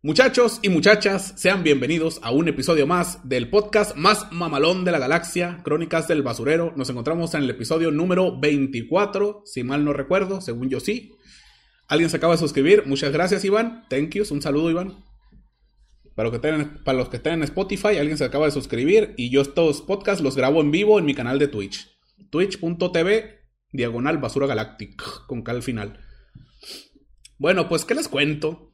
Muchachos y muchachas, sean bienvenidos a un episodio más del podcast más mamalón de la galaxia, Crónicas del Basurero. Nos encontramos en el episodio número 24, si mal no recuerdo, según yo sí. Alguien se acaba de suscribir, muchas gracias Iván, thank you, un saludo Iván. Para los, que estén, para los que estén en Spotify, alguien se acaba de suscribir y yo estos podcasts los grabo en vivo en mi canal de Twitch. Twitch.tv, diagonal basura galactic, con cal final. Bueno, pues, ¿qué les cuento?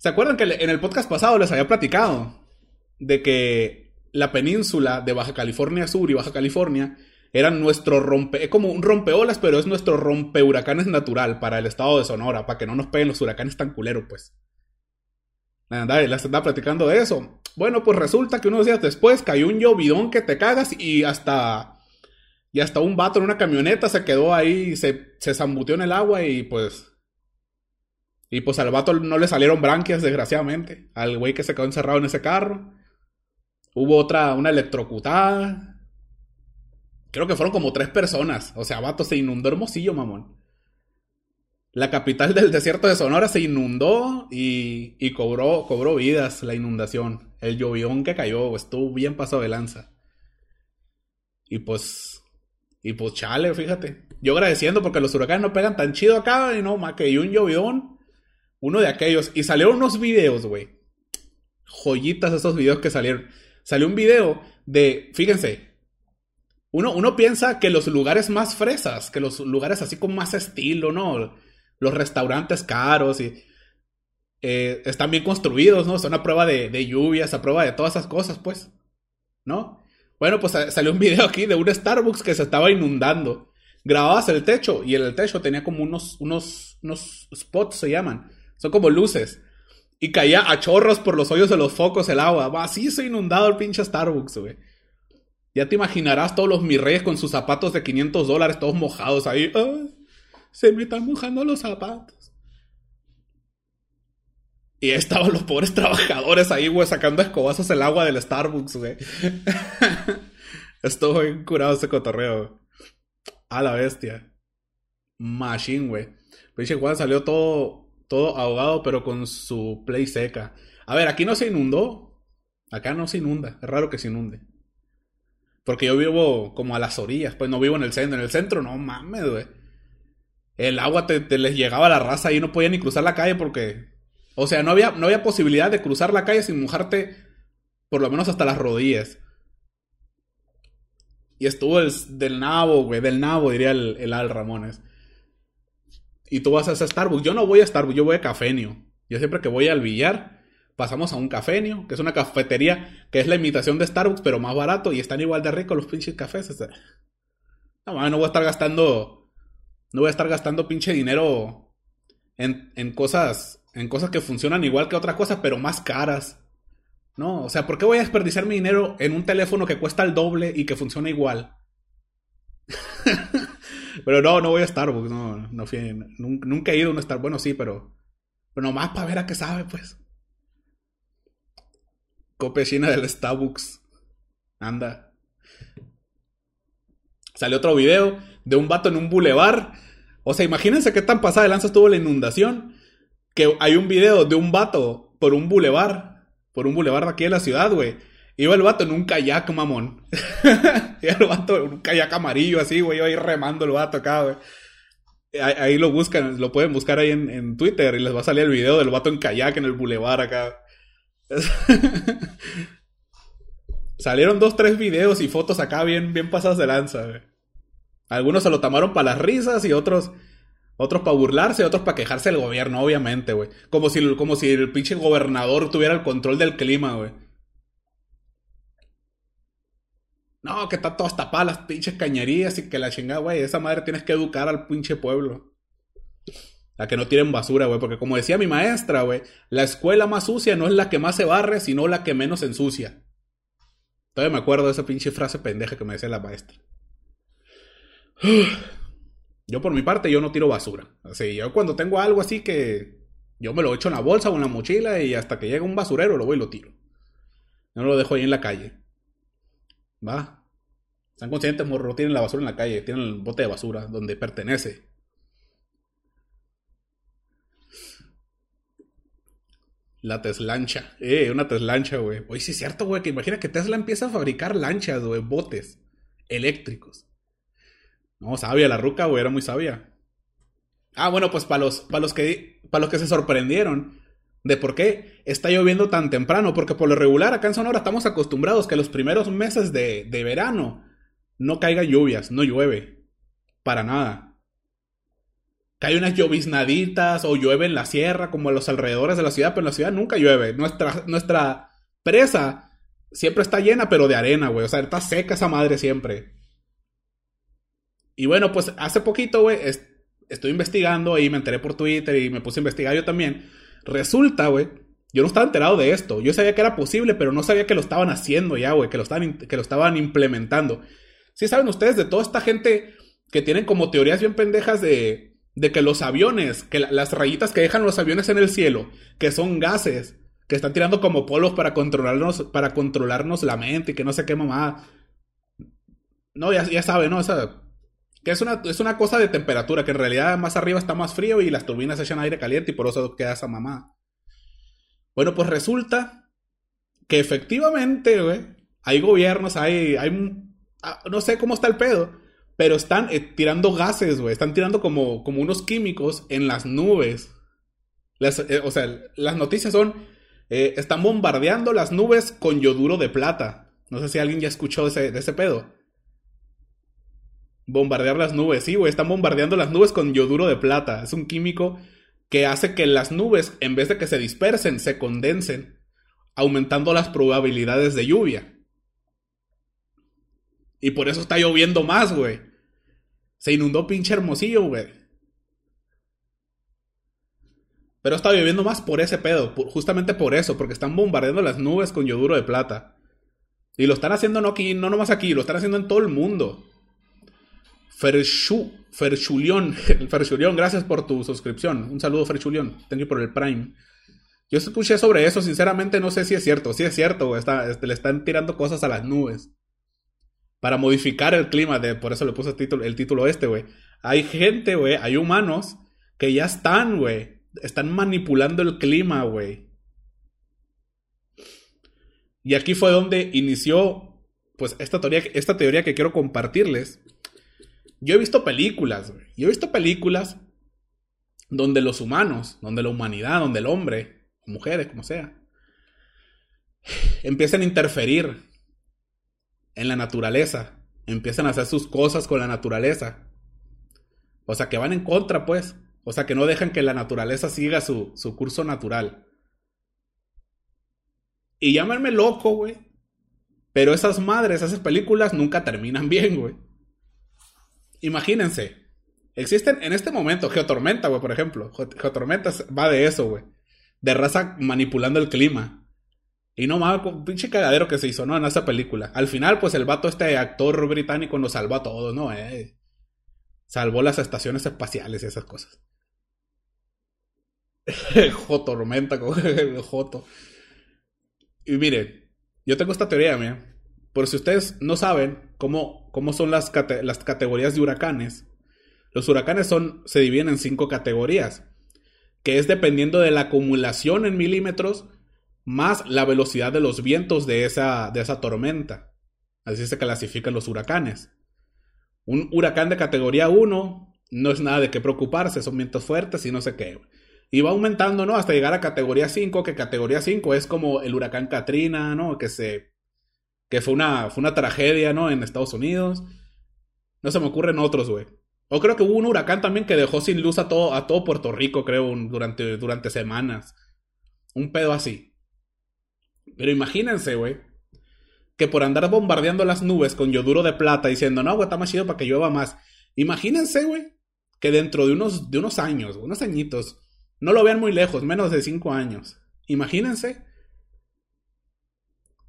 ¿Se acuerdan que en el podcast pasado les había platicado de que la península de Baja California Sur y Baja California eran nuestro rompe, es como un rompeolas, pero es nuestro rompe huracanes natural para el estado de Sonora, para que no nos peguen los huracanes tan culeros, pues. Nada, les estaba platicando de eso. Bueno, pues resulta que unos días después cayó un llovidón que te cagas y hasta. Y hasta un vato en una camioneta se quedó ahí, se, se zambuteó en el agua y pues y pues al vato no le salieron branquias, desgraciadamente. Al güey que se quedó encerrado en ese carro. Hubo otra, una electrocutada. Creo que fueron como tres personas. O sea, vato se inundó hermosillo, mamón. La capital del desierto de Sonora se inundó y, y cobró, cobró vidas la inundación. El llovión que cayó estuvo bien pasado de lanza. Y pues, y pues chale, fíjate. Yo agradeciendo porque los huracanes no pegan tan chido acá y no, más que un llovidón uno de aquellos. Y salieron unos videos, güey. Joyitas esos videos que salieron. Salió un video de, fíjense, uno, uno piensa que los lugares más fresas, que los lugares así con más estilo, ¿no? Los restaurantes caros y... Eh, están bien construidos, ¿no? Son a prueba de, de lluvias, a prueba de todas esas cosas, pues. ¿No? Bueno, pues salió un video aquí de un Starbucks que se estaba inundando. Grababas el techo y en el techo tenía como unos, unos, unos spots, se llaman, son como luces. Y caía a chorros por los hoyos de los focos el agua. Así se inundado el pinche Starbucks, güey. Ya te imaginarás todos los mirreyes con sus zapatos de 500 dólares, todos mojados ahí. se me están mojando los zapatos. Y estaban los pobres trabajadores ahí, güey, sacando escobazos el agua del Starbucks, güey. Estuvo bien curado ese cotorreo. A la bestia. Machine, güey. Pinche Juan salió todo todo ahogado, pero con su play seca. A ver, aquí no se inundó. Acá no se inunda. Es raro que se inunde. Porque yo vivo como a las orillas, pues no vivo en el centro. En el centro, no mames, güey. El agua te, les llegaba a la raza y no podía ni cruzar la calle porque. O sea, no había, no había posibilidad de cruzar la calle sin mojarte por lo menos hasta las rodillas. Y estuvo el, del nabo, güey, del nabo, diría el, el Al Ramones y tú vas a Starbucks. Yo no voy a Starbucks, yo voy a Cafenio. Yo siempre que voy al billar, pasamos a un Cafenio, que es una cafetería que es la imitación de Starbucks, pero más barato y están igual de ricos los pinches cafés. No, no voy a estar gastando, no voy a estar gastando pinche dinero en, en cosas, en cosas que funcionan igual que otras cosas, pero más caras. No, o sea, ¿por qué voy a desperdiciar mi dinero en un teléfono que cuesta el doble y que funciona igual? Pero no, no voy a Starbucks, no, no fui, nunca, he ido a un Starbucks, bueno, sí, pero, pero nomás para ver a qué sabe, pues. Copia del Starbucks. Anda. Salió otro video de un vato en un bulevar. O sea, imagínense qué tan pasada de lanza estuvo la inundación. Que hay un video de un vato por un bulevar. Por un bulevar de aquí en la ciudad, güey Iba el vato en un kayak, mamón. Iba el vato en un kayak amarillo así, güey. Iba ahí remando el vato acá, güey. Ahí, lo buscan, lo pueden buscar ahí en, Twitter y les va a salir el video del vato en kayak en el bulevar acá. Salieron dos, tres videos y fotos acá bien, bien pasadas de lanza, güey. Algunos se lo tomaron para las risas y otros, otros para burlarse otros para quejarse del gobierno, obviamente, güey. Como si, como si el pinche gobernador tuviera el control del clima, güey. No, que está todas tapadas las pinches cañerías y que la chingada, güey. Esa madre tienes que educar al pinche pueblo. La que no tienen basura, güey. Porque como decía mi maestra, güey, la escuela más sucia no es la que más se barre, sino la que menos ensucia. Todavía me acuerdo de esa pinche frase pendeja que me decía la maestra. Yo por mi parte, yo no tiro basura. Así, yo cuando tengo algo así que yo me lo echo en la bolsa o en la mochila y hasta que llega un basurero lo voy y lo tiro. No lo dejo ahí en la calle. Va. Están conscientes, morro, tienen la basura en la calle, tienen el bote de basura donde pertenece. La Teslancha. Eh, una Teslancha, güey. Oye, sí es cierto, güey, que imagina que Tesla empieza a fabricar lanchas, güey, botes eléctricos. No, sabia la ruca, güey, era muy sabia. Ah, bueno, pues para los, los, para los que se sorprendieron de por qué está lloviendo tan temprano, porque por lo regular acá en Sonora estamos acostumbrados que los primeros meses de, de verano no caigan lluvias, no llueve. Para nada cae unas lloviznaditas o llueve en la sierra, como en los alrededores de la ciudad, pero en la ciudad nunca llueve. Nuestra, nuestra presa siempre está llena, pero de arena, güey. O sea, está seca esa madre siempre. Y bueno, pues hace poquito, güey, estoy investigando y me enteré por Twitter y me puse a investigar yo también. Resulta, güey, yo no estaba enterado de esto. Yo sabía que era posible, pero no sabía que lo estaban haciendo ya, güey, que, lo estaban, que lo estaban implementando. Sí saben ustedes de toda esta gente que tienen como teorías bien pendejas de de que los aviones, que las rayitas que dejan los aviones en el cielo, que son gases, que están tirando como polos para controlarnos, para controlarnos la mente y que no sé qué mamá. No, ya, ya sabe, ¿no? O que es una, es una cosa de temperatura, que en realidad más arriba está más frío y las turbinas echan aire caliente y por eso queda esa mamá. Bueno, pues resulta que efectivamente, güey, hay gobiernos, hay, hay, ah, no sé cómo está el pedo, pero están eh, tirando gases, güey. Están tirando como, como unos químicos en las nubes. Eh, o sea, las noticias son... Eh, están bombardeando las nubes con yoduro de plata. No sé si alguien ya escuchó ese, de ese pedo. Bombardear las nubes, sí, güey. Están bombardeando las nubes con yoduro de plata. Es un químico que hace que las nubes, en vez de que se dispersen, se condensen, aumentando las probabilidades de lluvia. Y por eso está lloviendo más, güey. Se inundó pinche hermosillo, güey. Pero está lloviendo más por ese pedo, justamente por eso, porque están bombardeando las nubes con yoduro de plata. Y lo están haciendo no aquí, no nomás aquí, lo están haciendo en todo el mundo. Ferchu, Ferchulión, Ferchulión, gracias por tu suscripción. Un saludo, Ferchulión. Thank you por el Prime. Yo escuché sobre eso, sinceramente no sé si es cierto. Si es cierto, güey. Este, le están tirando cosas a las nubes para modificar el clima, de, por eso le puse el título, el título este, güey. Hay gente, güey, hay humanos que ya están, güey, están manipulando el clima, güey. Y aquí fue donde inició, pues, esta teoría, esta teoría que quiero compartirles. Yo he visto películas, güey. Yo he visto películas donde los humanos, donde la humanidad, donde el hombre, mujeres, como sea, empiezan a interferir en la naturaleza. Empiezan a hacer sus cosas con la naturaleza. O sea, que van en contra, pues. O sea, que no dejan que la naturaleza siga su, su curso natural. Y llámenme loco, güey. Pero esas madres, esas películas nunca terminan bien, güey. Imagínense. Existen en este momento Geotormenta, güey, por ejemplo. Geotormenta va de eso, güey. De raza manipulando el clima. Y no mames, pinche cagadero que se hizo, ¿no? En esa película. Al final, pues el vato, este actor británico, nos salvó a todos, ¿no? Eh, salvó las estaciones espaciales y esas cosas. Joto, tormenta con el Joto. Y miren, yo tengo esta teoría, mía. Por si ustedes no saben cómo, cómo son las, las categorías de huracanes, los huracanes son, se dividen en cinco categorías, que es dependiendo de la acumulación en milímetros más la velocidad de los vientos de esa, de esa tormenta. Así se clasifican los huracanes. Un huracán de categoría 1 no es nada de qué preocuparse, son vientos fuertes y no sé qué. Y va aumentando, ¿no? Hasta llegar a categoría 5, que categoría 5 es como el huracán Katrina, ¿no? Que se que fue una, fue una tragedia, ¿no? En Estados Unidos. No se me ocurren otros, güey. O creo que hubo un huracán también que dejó sin luz a todo, a todo Puerto Rico, creo, durante, durante semanas. Un pedo así. Pero imagínense, güey, que por andar bombardeando las nubes con yoduro de plata diciendo, no, güey, está más chido para que llueva más. Imagínense, güey, que dentro de unos, de unos años, unos añitos, no lo vean muy lejos, menos de cinco años. Imagínense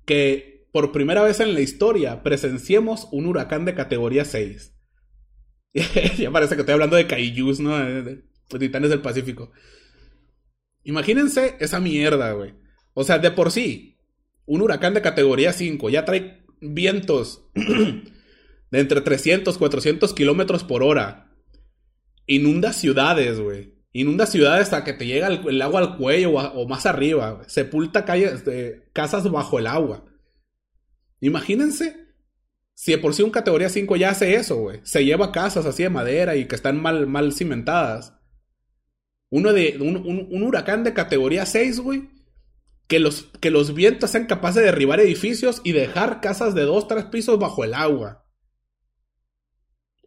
que por primera vez en la historia presenciemos un huracán de categoría 6. ya parece que estoy hablando de Kaijus, ¿no? De, Titanes del Pacífico. Imagínense esa mierda, güey. O sea, de por sí, un huracán de categoría 5 ya trae vientos de entre 300, 400 kilómetros por hora. Inunda ciudades, güey. Inunda ciudades hasta que te llega el, agua al cuello o, más arriba. Sepulta calles, de, casas bajo el agua. Imagínense si de por sí un categoría 5 ya hace eso, güey. Se lleva casas así de madera y que están mal, mal cimentadas. Uno de, un, huracán de categoría 6, güey. Que los, que los vientos sean capaces de derribar edificios y dejar casas de 2, 3 pisos bajo el agua.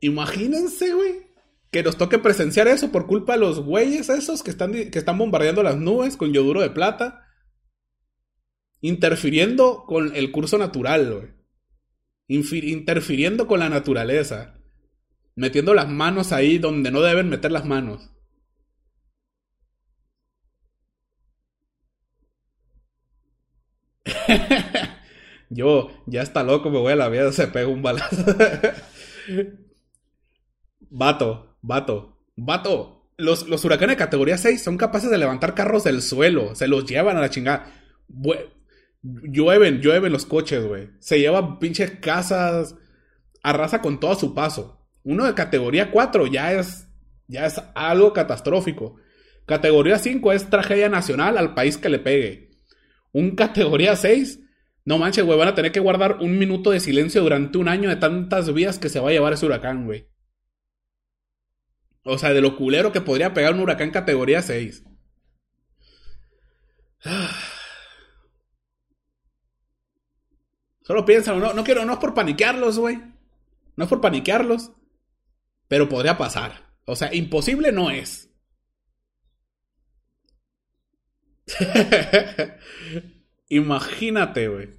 Imagínense, güey. Que nos toque presenciar eso por culpa de los güeyes esos que están, que están bombardeando las nubes con yoduro de plata. Interfiriendo con el curso natural, güey. Interfiriendo con la naturaleza. Metiendo las manos ahí donde no deben meter las manos. Yo, ya está loco, me voy a la vida, se pega un balazo. vato, vato, vato. Los, los huracanes de categoría 6 son capaces de levantar carros del suelo, se los llevan a la chingada. Llueven, llueven los coches, güey. Se llevan pinches casas, arrasa con todo su paso. Uno de categoría 4 ya es, ya es algo catastrófico. Categoría 5 es tragedia nacional al país que le pegue. Un categoría 6, no manches, güey, van a tener que guardar un minuto de silencio durante un año de tantas vías que se va a llevar ese huracán, güey. O sea, de lo culero que podría pegar un huracán categoría 6. Solo piensan, no, no quiero, no es por paniquearlos, güey. No es por paniquearlos. Pero podría pasar. O sea, imposible no es. Imagínate, güey.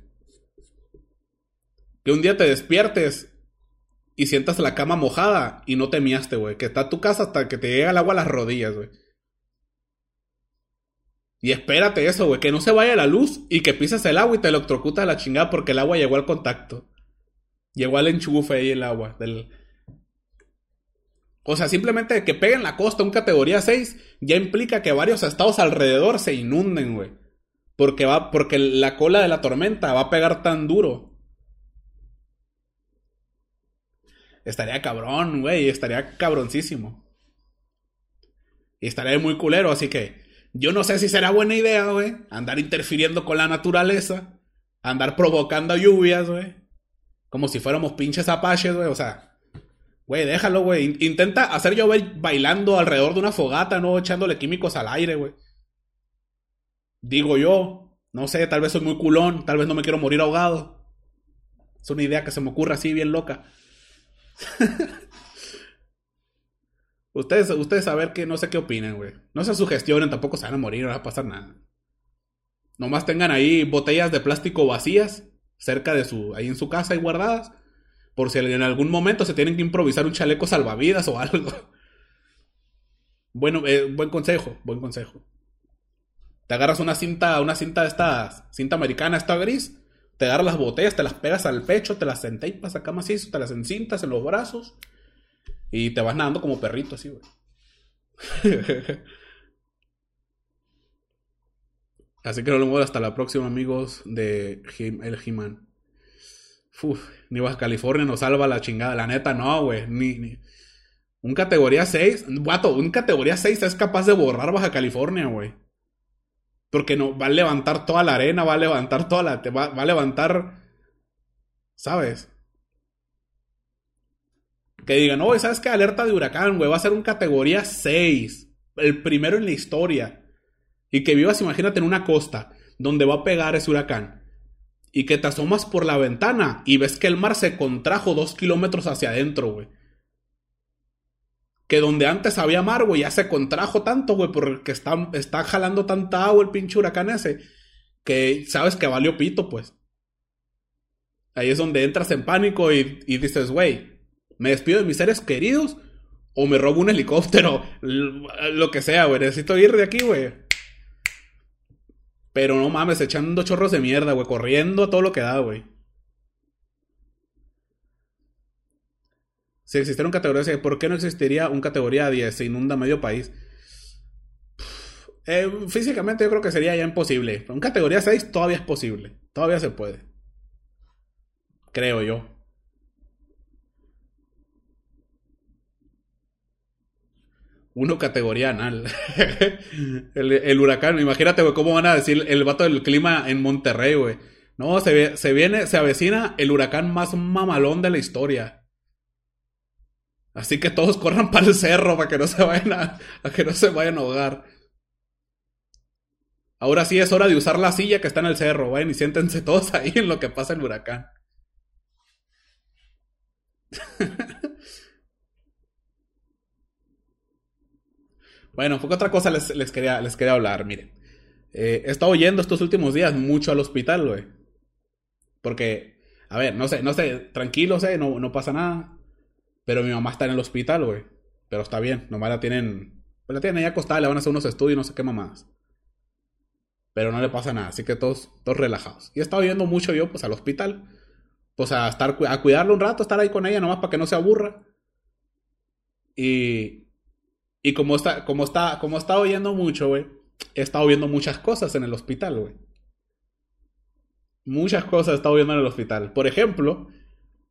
Que un día te despiertes y sientas la cama mojada y no te miaste, güey. Que está tu casa hasta que te llega el agua a las rodillas, güey. Y espérate eso, güey. Que no se vaya la luz y que pises el agua y te electrocutas a la chingada porque el agua llegó al contacto. Llegó al enchufe ahí el agua del, o sea, simplemente que peguen la costa un categoría 6 ya implica que varios estados alrededor se inunden, güey. Porque va, porque la cola de la tormenta va a pegar tan duro. Estaría cabrón, güey, estaría cabroncísimo. Y estaría muy culero, así que yo no sé si será buena idea, güey, andar interfiriendo con la naturaleza, andar provocando lluvias, güey. Como si fuéramos pinches apaches, güey, o sea, Güey, déjalo, güey. Intenta hacer llover bailando alrededor de una fogata, no echándole químicos al aire, güey. Digo yo. No sé, tal vez soy muy culón, tal vez no me quiero morir ahogado. Es una idea que se me ocurre así, bien loca. ustedes, ustedes a ver que no sé qué opinan, güey. No se sugestionen, tampoco se van a morir, no va a pasar nada. Nomás tengan ahí botellas de plástico vacías cerca de su, ahí en su casa y guardadas por si en algún momento se tienen que improvisar un chaleco salvavidas o algo. Bueno, eh, buen consejo, buen consejo. Te agarras una cinta, una cinta de esta cinta americana, esta gris, te agarras las botellas, te las pegas al pecho, te las enteipas acá macizo, te las encintas en los brazos y te vas nadando como perrito así, güey. así que no lo muevo hasta la próxima, amigos de El He-Man. Ni Baja California nos salva la chingada. La neta, no, güey. Ni, Un categoría 6. Guato, un categoría 6 es capaz de borrar Baja California, güey. Porque no, va a levantar toda la arena, va a levantar toda la. Va, va a levantar. ¿Sabes? Que digan, no, ¿sabes qué? Alerta de huracán, güey. Va a ser un categoría 6. El primero en la historia. Y que vivas, imagínate, en una costa donde va a pegar ese huracán y que te asomas por la ventana y ves que el mar se contrajo dos kilómetros hacia adentro, güey. Que donde antes había mar, güey, ya se contrajo tanto, güey, porque está, está jalando tanta agua el pinche huracán ese, que sabes que valió pito, pues. Ahí es donde entras en pánico y, y dices, güey, me despido de mis seres queridos o me robo un helicóptero, lo que sea, güey, necesito ir de aquí, güey. Pero no mames, echando chorros de mierda, güey, corriendo a todo lo que da, güey. Si existiera un categoría 6, ¿por qué no existiría un categoría 10? Se inunda medio país. Eh, físicamente yo creo que sería ya imposible. Un categoría 6 todavía es posible. Todavía se puede. Creo yo. Uno categoría anal. el, huracán, imagínate, güey, cómo van a decir el vato del clima en Monterrey, güey. No, se, viene, se avecina el huracán más mamalón de la historia. Así que todos corran para el cerro para que no se vayan a, que no se vayan a ahogar. Ahora sí es hora de usar la silla que está en el cerro, vayan y siéntense todos ahí en lo que pasa el huracán. Bueno, porque otra cosa les, quería, les quería hablar, miren. Eh, he estado yendo estos últimos días mucho al hospital, güey. Porque, a ver, no sé, no sé, tranquilo, sé, no, no pasa nada. Pero mi mamá está en el hospital, güey. Pero está bien, nomás la tienen, pues la tienen ahí acostada, le van a hacer unos estudios, no sé qué mamás. Pero no le pasa nada, así que todos, todos relajados. Y he estado yendo mucho yo, pues, al hospital. Pues a estar, a cuidarlo un rato, estar ahí con ella, nomás para que no se aburra. Y, y como está, como está, como está oyendo mucho, güey, he estado viendo muchas cosas en el hospital, güey. Muchas cosas he estado viendo en el hospital. Por ejemplo,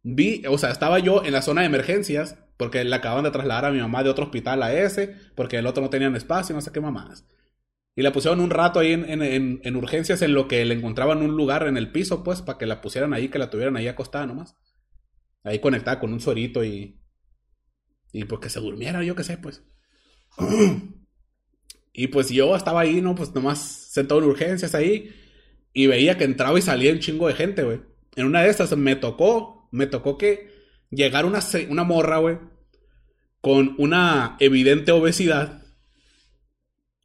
vi, o sea, estaba yo en la zona de emergencias, porque le acaban de trasladar a mi mamá de otro hospital a ese, porque el otro no tenía espacio, no sé qué mamás. Y la pusieron un rato ahí en, en, en, urgencias en lo que le encontraban un lugar en el piso, pues, para que la pusieran ahí, que la tuvieran ahí acostada nomás. Ahí conectada con un suerito y. Y pues que se durmiera, yo qué sé, pues. y pues yo estaba ahí, ¿no? Pues nomás sentado en urgencias ahí. Y veía que entraba y salía un chingo de gente, güey. En una de estas me tocó, me tocó que llegara una, una morra, güey. Con una evidente obesidad.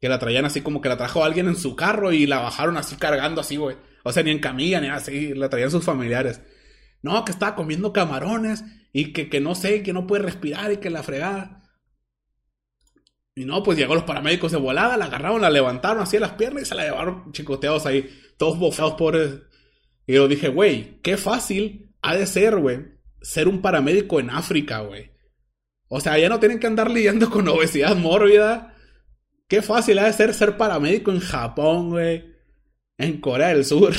Que la traían así como que la trajo alguien en su carro y la bajaron así cargando así. O sea, ni en camilla, ni así, la traían sus familiares. No, que estaba comiendo camarones y que, que no sé, que no puede respirar y que la fregada. Y no, pues llegó los paramédicos de volada, la agarraron, la levantaron así a las piernas y se la llevaron chicoteados ahí, todos bofeados pobres. Y yo dije, güey, qué fácil ha de ser, güey, ser un paramédico en África, güey. O sea, ya no tienen que andar lidiando con obesidad mórbida. Qué fácil ha de ser ser paramédico en Japón, güey. En Corea del Sur.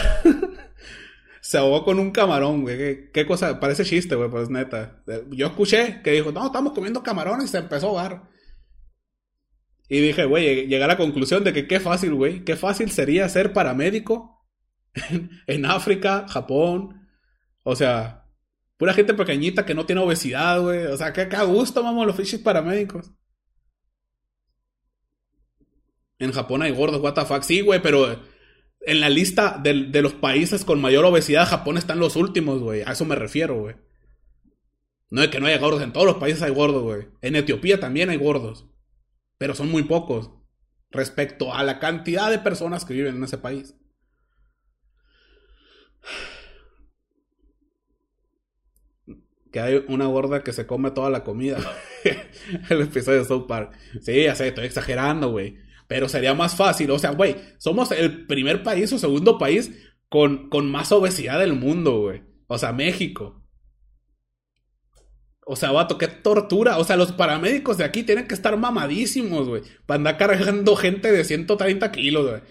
se ahogó con un camarón, güey. ¿Qué, ¿Qué, cosa? Parece chiste, güey, pues neta. Yo escuché que dijo, no, estamos comiendo camarones y se empezó a ahogar. Y dije, güey, llegué a la conclusión de que qué fácil, güey, qué fácil sería ser paramédico en, África, Japón. O sea, pura gente pequeñita que no tiene obesidad, güey. O sea, que, a gusto, vamos, los fiches paramédicos. En Japón hay gordos, what the fuck. Sí, güey, pero en la lista de, de, los países con mayor obesidad, Japón están los últimos, güey. A eso me refiero, güey. No es que no haya gordos, en todos los países hay gordos, güey. En Etiopía también hay gordos pero son muy pocos respecto a la cantidad de personas que viven en ese país. Que hay una gorda que se come toda la comida. el episodio de South Park. Sí, ya sé, estoy exagerando, güey. Pero sería más fácil. O sea, güey, somos el primer país o segundo país con, con más obesidad del mundo, güey. O sea, México. O sea, vato, qué tortura. O sea, los paramédicos de aquí tienen que estar mamadísimos, güey. Para andar cargando gente de 130 kilos, güey.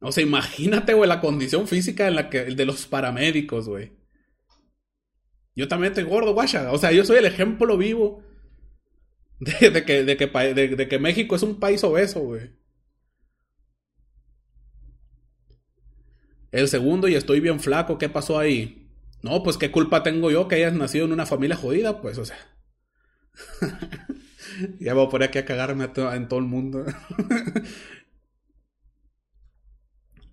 O sea, imagínate, güey, la condición física en la que, de los paramédicos, güey. Yo también estoy gordo, guacha. O sea, yo soy el ejemplo vivo de, que, de, que, de que México es un país obeso, güey. El segundo, y estoy bien flaco, ¿qué pasó ahí? No, pues qué culpa tengo yo que hayas nacido en una familia jodida, pues, o sea. ya voy a poner aquí a cagarme en todo el mundo.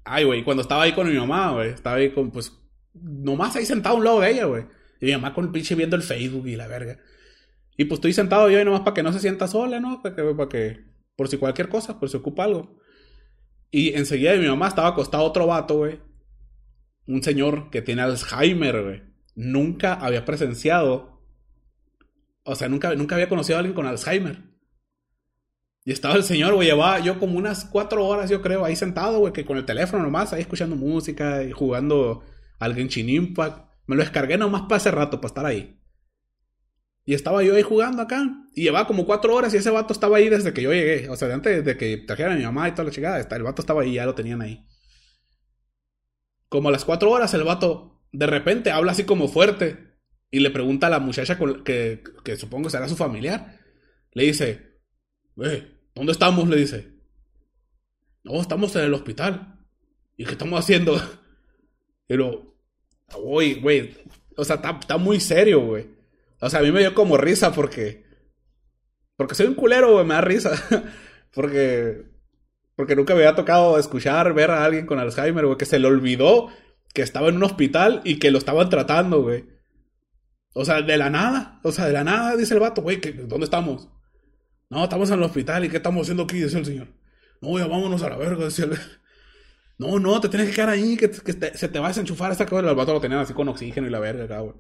Ay, güey, cuando estaba ahí con mi mamá, güey, estaba ahí con, pues, nomás ahí sentado a un lado de ella, güey. Y mi mamá con el pinche viendo el Facebook y la verga. Y pues estoy sentado yo ahí nomás para que no se sienta sola, ¿no? Para que, para que, por si cualquier cosa, por si ocupa algo. Y enseguida mi mamá estaba acostado otro vato, güey un señor que tiene Alzheimer, güey. Nunca había presenciado. O sea, nunca, nunca había conocido a alguien con Alzheimer. Y estaba el señor, güey, llevaba yo como unas cuatro horas, yo creo, ahí sentado, güey, que con el teléfono nomás, ahí escuchando música y jugando al Genshin Impact. Me lo descargué nomás para ese rato, para estar ahí. Y estaba yo ahí jugando acá. Y llevaba como cuatro horas y ese vato estaba ahí desde que yo llegué. O sea, antes de que trajeran a mi mamá y toda la chingada. El vato estaba ahí, ya lo tenían ahí como a las cuatro horas el vato de repente habla así como fuerte y le pregunta a la muchacha que, que supongo será su familiar. Le dice, eh, ¿dónde estamos? Le dice. No, estamos en el hospital. ¿Y qué estamos haciendo? Pero, uy, güey, o sea, está, muy serio, güey. O sea, a mí me dio como risa porque... Porque soy un culero, güey, me da risa. porque... Porque nunca me había tocado escuchar, ver a alguien con Alzheimer, güey, que se le olvidó que estaba en un hospital y que lo estaban tratando, güey. O sea, de la nada. O sea, de la nada, dice el vato, güey, ¿dónde estamos? No, estamos en el hospital y ¿qué estamos haciendo aquí? Dice el señor. No, ya vámonos a la verga, decía el... No, no, te tienes que quedar ahí, que, se te va a desenchufar esta cosa. El vato lo tenían así con oxígeno y la verga, güey.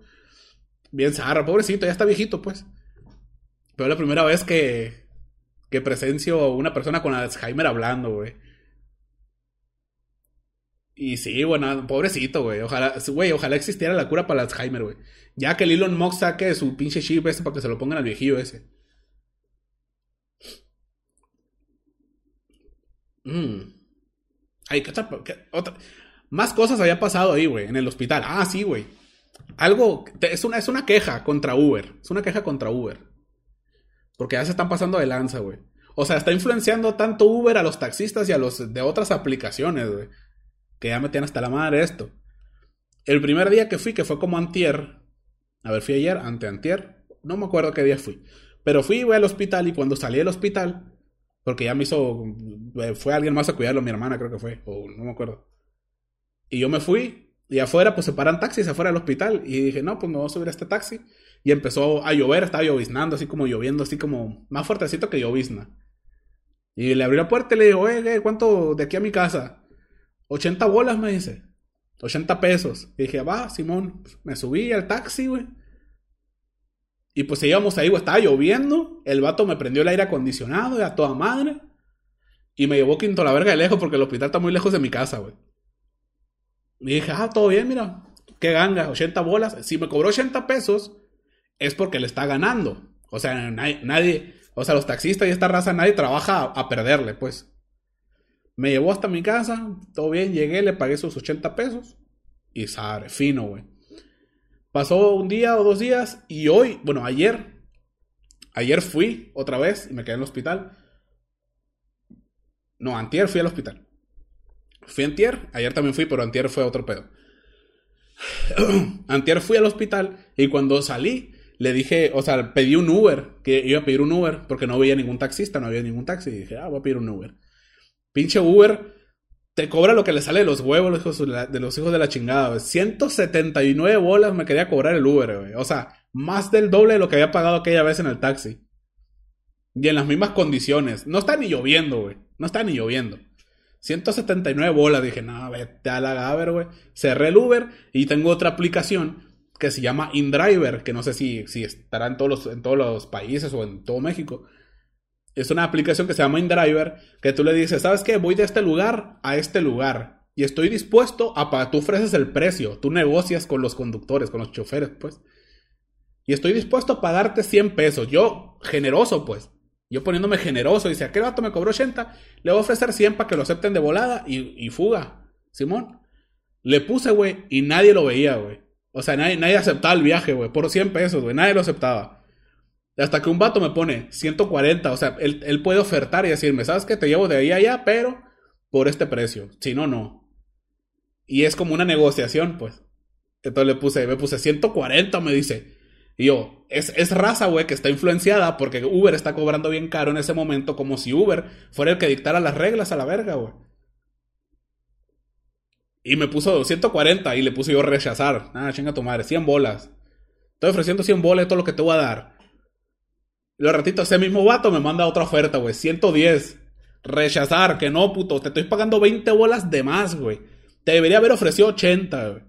Bien zarra, pobrecito, ya está viejito, pues. Pero la primera vez que, que presencio una persona con Alzheimer hablando, güey. Y sí, bueno, pobrecito, güey. Ojalá, güey, ojalá existiera la cura para Alzheimer, güey. Ya que el Elon Musk saque su pinche chip ese para que se lo pongan al viejillo ese. Mmm. Ay, ¿qué otra, Más cosas había pasado ahí, güey, en el hospital. Ah, sí, güey. Algo, es una, es una queja contra Uber. Es una queja contra Uber. Porque ya se están pasando de lanza, güey. O sea, está influenciando tanto Uber a los taxistas y a los de otras aplicaciones, güey. Que ya metían hasta la madre esto. El primer día que fui, que fue como antier. A ver, fui ayer, ante antier. No me acuerdo qué día fui. Pero fui, güey, al hospital y cuando salí del hospital porque ya me hizo. Eh, fue alguien más a cuidarlo, mi hermana creo que fue, o no me acuerdo. Y yo me fui, y afuera, pues se paran taxis afuera del hospital. Y dije, no, pues me voy a subir a este taxi. Y empezó a llover, estaba lloviznando, así como lloviendo, así como más fuertecito que llovizna. Y le abrí la puerta y le digo, eh, ¿cuánto de aquí a mi casa? 80 bolas, me dice. 80 pesos. Y dije, va, Simón. Me subí al taxi, güey. Y pues íbamos ahí, güey, estaba lloviendo. El vato me prendió el aire acondicionado, a toda madre. Y me llevó quinto la verga de lejos porque el hospital está muy lejos de mi casa, güey. Y dije, ah, todo bien, mira. Qué ganga, 80 bolas. Si me cobró 80 pesos, es porque le está ganando. O sea, nadie, o sea, los taxistas y esta raza, nadie trabaja a, perderle, pues. Me llevó hasta mi casa, todo bien, llegué, le pagué sus 80 pesos. Y sabe, fino, güey. Pasó un día o dos días y hoy, bueno, ayer, ayer fui otra vez y me quedé en el hospital. No, antier fui al hospital. Fui antier, ayer también fui, pero antier fue otro pedo. antier fui al hospital y cuando salí le dije, o sea, pedí un Uber, que iba a pedir un Uber porque no veía ningún taxista, no había ningún taxi. Y dije, ah, voy a pedir un Uber. Pinche Uber te cobra lo que le sale de los huevos de los hijos de la chingada, 179 bolas me quería cobrar el Uber, güey. O sea, más del doble de lo que había pagado aquella vez en el taxi. Y en las mismas condiciones. No está ni lloviendo, güey. No está ni lloviendo. 179 bolas. Dije, no, vete a la gaber, güey. Cerré el Uber y tengo otra aplicación que se llama InDriver, que no sé si, si estará en todos, los, en todos los países o en todo México es una aplicación que se llama InDriver, que tú le dices, ¿sabes qué? Voy de este lugar a este lugar. Y estoy dispuesto a pagar. Tú ofreces el precio. Tú negocias con los conductores, con los choferes, pues. Y estoy dispuesto a pagarte 100 pesos. Yo, generoso, pues. Yo poniéndome generoso. Dice, aquel vato me cobró 80. Le voy a ofrecer 100 para que lo acepten de volada y, fuga. Simón. Le puse, güey, y nadie lo veía, güey. O sea, nadie, nadie aceptaba el viaje, güey. Por 100 pesos, güey. Nadie lo aceptaba. Hasta que un vato me pone 140, o sea, él, puede ofertar y decirme, ¿sabes qué? Te llevo de ahí a allá, pero por este precio. Si no, no. Y es como una negociación, pues. Entonces le puse, me puse 140, me dice. Y yo, es, es raza, güey, que está influenciada porque Uber está cobrando bien caro en ese momento, como si Uber fuera el que dictara las reglas a la verga, güey. Y me puso 140 y le puse yo rechazar. Ah, chinga tu madre, 100 bolas. Estoy ofreciendo 100 bolas, todo lo que te voy a dar. Y los ratitos, ese mismo vato me manda otra oferta, güey. 110. Rechazar, que no, puto. Te estoy pagando 20 bolas de más, güey. Te debería haber ofrecido 80, güey.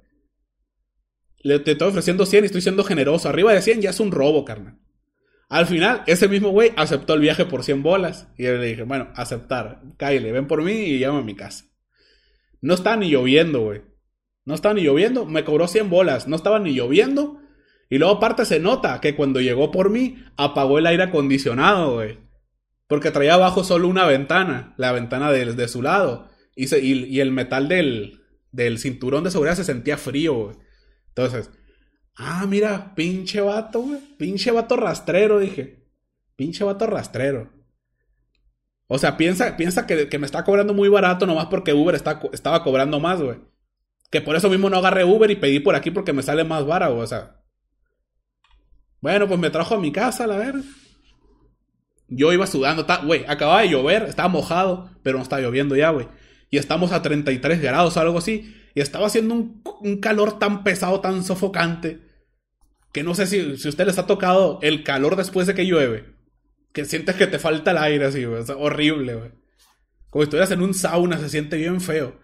Le, te estoy ofreciendo 100 y estoy siendo generoso. Arriba de 100 ya es un robo, carnal. Al final, ese mismo güey aceptó el viaje por 100 bolas. Y yo le dije, bueno, aceptar. Cállate, ven por mí y llama a mi casa. No estaba ni lloviendo, güey. No estaba ni lloviendo. Me cobró 100 bolas. No estaba ni lloviendo. Y luego aparte se nota que cuando llegó por mí, apagó el aire acondicionado, güey. Porque traía abajo solo una ventana, la ventana de, de su lado. Y, y, el metal del, del cinturón de seguridad se sentía frío, güey. Entonces, ah, mira, pinche vato, güey. Pinche vato rastrero, dije. Pinche vato rastrero. O sea, piensa, piensa que, me está cobrando muy barato nomás porque Uber está, estaba cobrando más, güey. Que por eso mismo no agarré Uber y pedí por aquí porque me sale más barato, o sea. Bueno, pues me trajo a mi casa, la verdad. Yo iba sudando, güey, acababa de llover, estaba mojado, pero no estaba lloviendo ya, güey. Y estamos a 33 grados o algo así. Y estaba haciendo un, calor tan pesado, tan sofocante, que no sé si, si usted les ha tocado el calor después de que llueve. Que sientes que te falta el aire así, güey. Horrible, güey. Como si estuvieras en un sauna, se siente bien feo.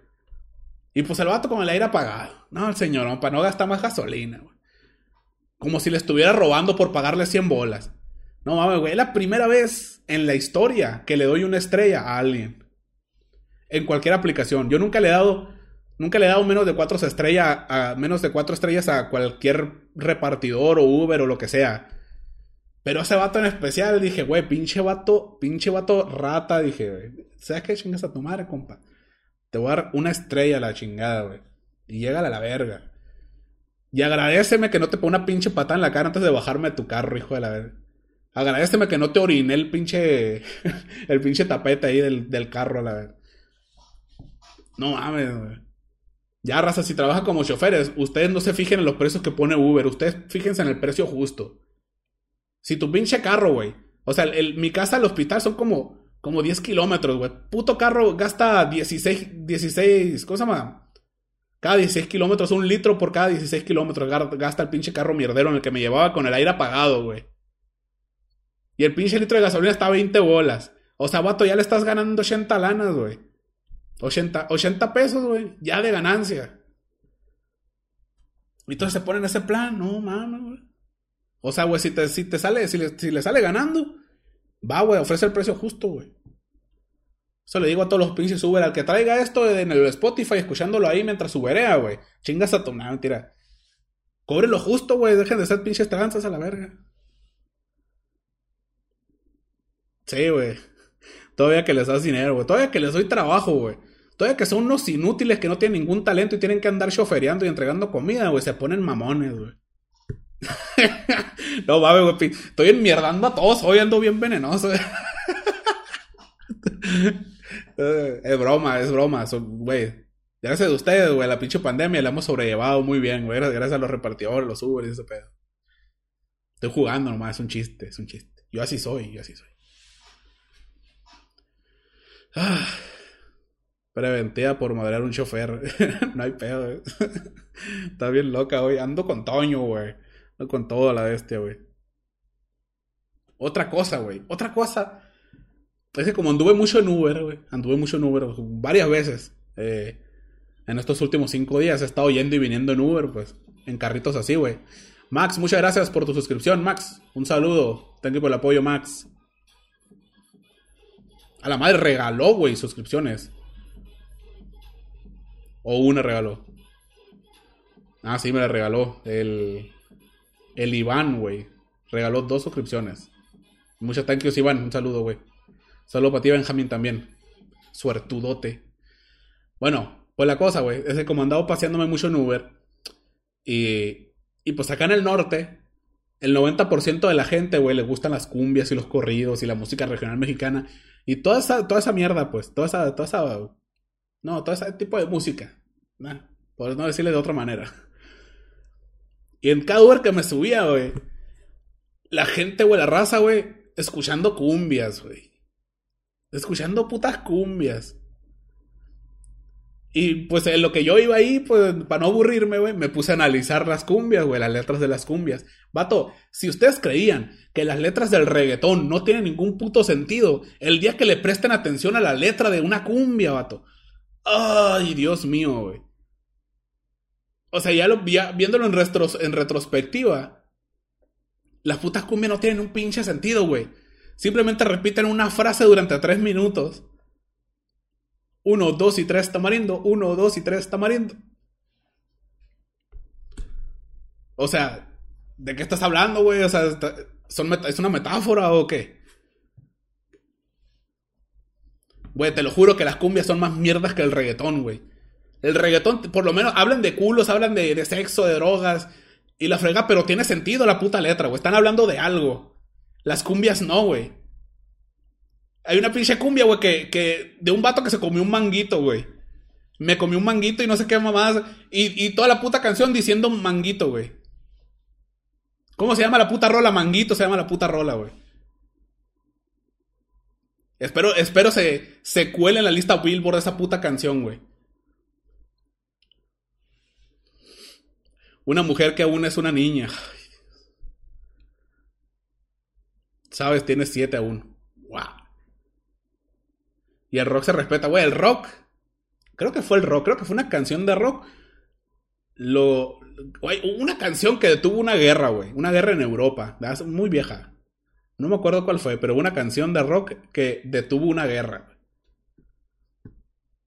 Y pues el vato con el aire apagado. No, el señor, para no gastar más gasolina, güey. Como si le estuviera robando por pagarle 100 bolas. No mames, güey, es la primera vez en la historia que le doy una estrella a alguien. En cualquier aplicación. Yo nunca le he dado, nunca le he dado menos de cuatro estrellas, a, menos de cuatro estrellas a cualquier repartidor o Uber o lo que sea. Pero ese vato en especial, dije, güey, pinche vato, pinche vato rata, dije, ¿sabes qué chingas a tu madre, compa? Te voy a dar una estrella a la chingada, güey. Y llega a la verga. Y agradeceme que no te ponga una pinche patada en la cara antes de bajarme de tu carro, hijo de la verga. Agradeceme que no te oriné el pinche. el pinche tapete ahí del, carro, la verdad. No mames, Ya, raza, si trabaja como choferes, ustedes no se fijen en los precios que pone Uber. Ustedes fíjense en el precio justo. Si tu pinche carro, güey. O sea, mi casa al hospital son como, como 10 kilómetros, güey. Puto carro gasta 16, 16, ¿cómo se llama? Cada 16 kilómetros, un litro por cada 16 kilómetros gasta el pinche carro mierdero en el que me llevaba con el aire apagado, güey. Y el pinche litro de gasolina está a 20 bolas. O sea, vato, ya le estás ganando 80 lanas, güey. 80, 80 pesos, güey. Ya de ganancia. Y entonces se ponen ese plan. No, mames, güey. O sea, güey, si te, si te sale, si le, si le sale ganando, va, güey, ofrece el precio justo, güey. Eso le digo a todos los pinches Uber, al que traiga esto en el Spotify, escuchándolo ahí mientras suberea, güey. Chingas a tu nada, mentira. Cobre lo justo, güey. Dejen de ser pinches tranzas a la verga. Sí, güey. Todavía que les das dinero, güey. Todavía que les doy trabajo, güey. Todavía que son unos inútiles que no tienen ningún talento y tienen que andar chofereando y entregando comida, güey. Se ponen mamones, güey. no mames, güey. Estoy enmierdando a todos. Hoy ando bien venenoso. es broma, es broma. Güey. Gracias a ustedes, güey. La pinche pandemia la hemos sobrellevado muy bien, güey. Gracias a los repartidores, los Uber y ese pedo. Estoy jugando nomás. Es un chiste, es un chiste. Yo así soy, yo así soy. Ah, preventiva por madrear un chofer. no hay pedo, eh. Está bien loca, güey. Ando con Toño, güey. Con toda la bestia, güey. Otra cosa, güey. Otra cosa. Es que como anduve mucho en Uber, güey. Anduve mucho en Uber varias veces. Eh, en estos últimos cinco días he estado yendo y viniendo en Uber, pues. En carritos así, güey. Max, muchas gracias por tu suscripción, Max. Un saludo. Thank you por el apoyo, Max. A la madre regaló, güey, suscripciones. O una regaló. Ah, sí, me la regaló. El, el Iván, güey. Regaló dos suscripciones. Muchas gracias, Iván. Un saludo, güey. Saludo para ti, Benjamín, también. Suertudote. Bueno, pues la cosa, güey. Es que como andaba paseándome mucho en Uber. Y, y pues acá en el norte, el 90% de la gente, güey, le gustan las cumbias y los corridos y la música regional mexicana. Y toda esa, toda esa mierda, pues, toda esa, toda esa, no, todo ese tipo de música, ¿no? por no decirle de otra manera. Y en cada Uber que me subía, güey, la gente, güey, la raza, güey, escuchando cumbias, güey. Escuchando putas cumbias. Y pues en lo que yo iba ahí, pues para no aburrirme, güey, me puse a analizar las cumbias, güey, las letras de las cumbias. Vato, si ustedes creían que las letras del reggaetón no tienen ningún puto sentido, el día que le presten atención a la letra de una cumbia, vato. Ay, Dios mío, güey. O sea, ya, lo, viéndolo en, en retrospectiva, las putas cumbias no tienen un pinche sentido, güey. Simplemente repiten una frase durante tres minutos 1, 2 y 3 tamarindo. 1, 2 y 3 tamarindo. O sea, ¿de qué estás hablando, güey? O sea, ¿es una metáfora o qué? Güey, te lo juro que las cumbias son más mierdas que el reggaetón, güey. El reggaetón, por lo menos, hablan de culos, hablan de, de sexo, de drogas y la frega, pero tiene sentido la puta letra, güey. Están hablando de algo. Las cumbias no, güey. Hay una pinche cumbia, güey, que, que de un vato que se comió un manguito, güey. Me comí un manguito y no sé qué mamás. Y, y toda la puta canción diciendo manguito, güey. ¿Cómo se llama la puta rola? Manguito se llama la puta rola, güey. Espero, espero se, se cuele en la lista Billboard esa puta canción, güey. Una mujer que aún es una niña. Sabes, tienes siete aún. Wow. Y el rock se respeta, güey. El rock. Creo que fue el rock. Creo que fue una canción de rock. Lo. Güey, una canción que detuvo una guerra, güey. Una guerra en Europa. Muy vieja. No me acuerdo cuál fue, pero una canción de rock que detuvo una guerra.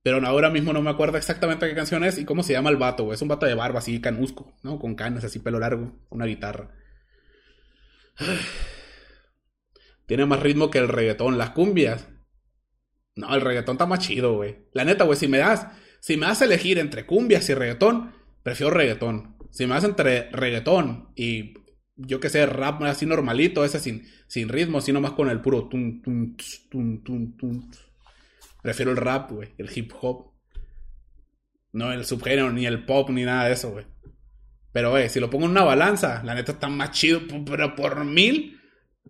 Pero ahora mismo no me acuerdo exactamente qué canción es y cómo se llama el vato, güey. Es un vato de barba así, canusco, ¿no? Con canas, así, pelo largo, una guitarra. Tiene más ritmo que el reggaetón, las cumbias. No, el reggaetón está más chido, güey. La neta, güey, si me das, si me das elegir entre cumbias y reggaetón, prefiero reggaetón. Si me das entre reggaetón y yo que sé, rap así normalito, ese sin, sin ritmo, sino más con el puro tum, tum, tum, tum, tum. Prefiero el rap, güey, el hip hop. No el subgénero, ni el pop, ni nada de eso, güey. Pero, güey, si lo pongo en una balanza, la neta está más chido, pero por mil,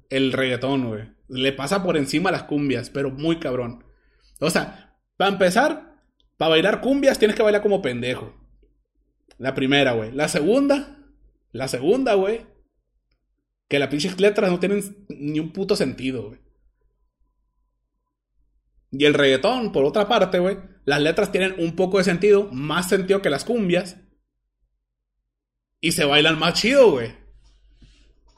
el reggaetón, güey. Le pasa por encima las cumbias, pero muy cabrón. O sea, para empezar, para bailar cumbias tienes que bailar como pendejo. La primera, güey. La segunda, la segunda, güey, que las pinches letras no tienen ni un puto sentido, güey. Y el reggaetón, por otra parte, güey, las letras tienen un poco de sentido, más sentido que las cumbias. Y se bailan más chido, güey.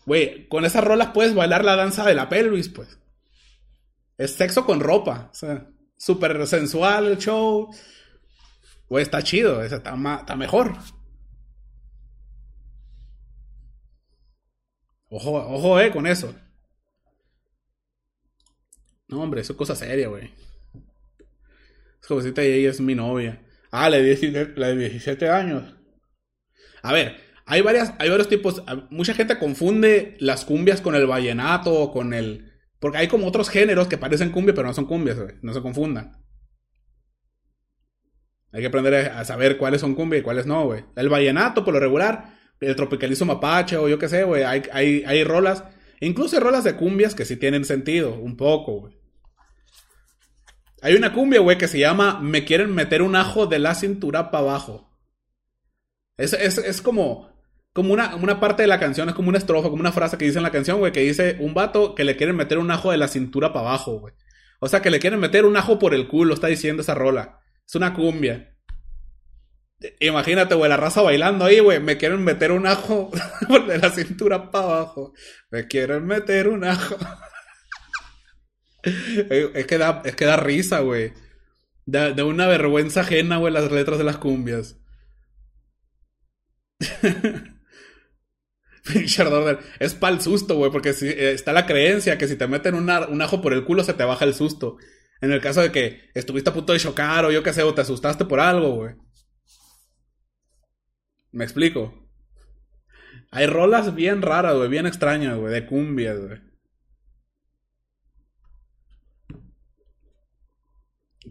Güey, con esas rolas puedes bailar la danza de la pelvis, pues. Es sexo con ropa. O sea, súper sensual el show. Güey, está chido, está, está mejor. Ojo, ojo, eh, con eso. No, hombre, eso es cosa seria, güey. Es jovencita y ella es mi novia. Ah, la de 17, la de 17 años. A ver, hay, varias, hay varios tipos. Mucha gente confunde las cumbias con el vallenato o con el. Porque hay como otros géneros que parecen cumbia, pero no son cumbias, güey. No se confundan. Hay que aprender a saber cuáles son cumbia y cuáles no, güey. El vallenato, por lo regular, el tropicalismo mapache o yo qué sé, güey. Hay, hay, hay rolas, incluso hay rolas de cumbias que sí tienen sentido, un poco, güey. Hay una cumbia, güey, que se llama Me quieren meter un ajo de la cintura para abajo. Es, es, es como, como una, una, parte de la canción, es como una estrofa, como una frase que dice en la canción, güey, que dice un vato que le quieren meter un ajo de la cintura para abajo, güey. O sea, que le quieren meter un ajo por el culo, está diciendo esa rola. Es una cumbia. Imagínate, güey, la raza bailando ahí, güey. Me quieren meter un ajo de la cintura para abajo. Me quieren meter un ajo. Es, que da, es que da risa, güey. De, una vergüenza ajena, güey, las letras de las cumbias. es para el susto, güey, porque si, eh, está la creencia que si te meten un ajo por el culo se te baja el susto. En el caso de que estuviste a punto de chocar o yo qué sé, o te asustaste por algo, güey. Me explico. Hay rolas bien raras, güey, bien extrañas, güey, de cumbias, güey.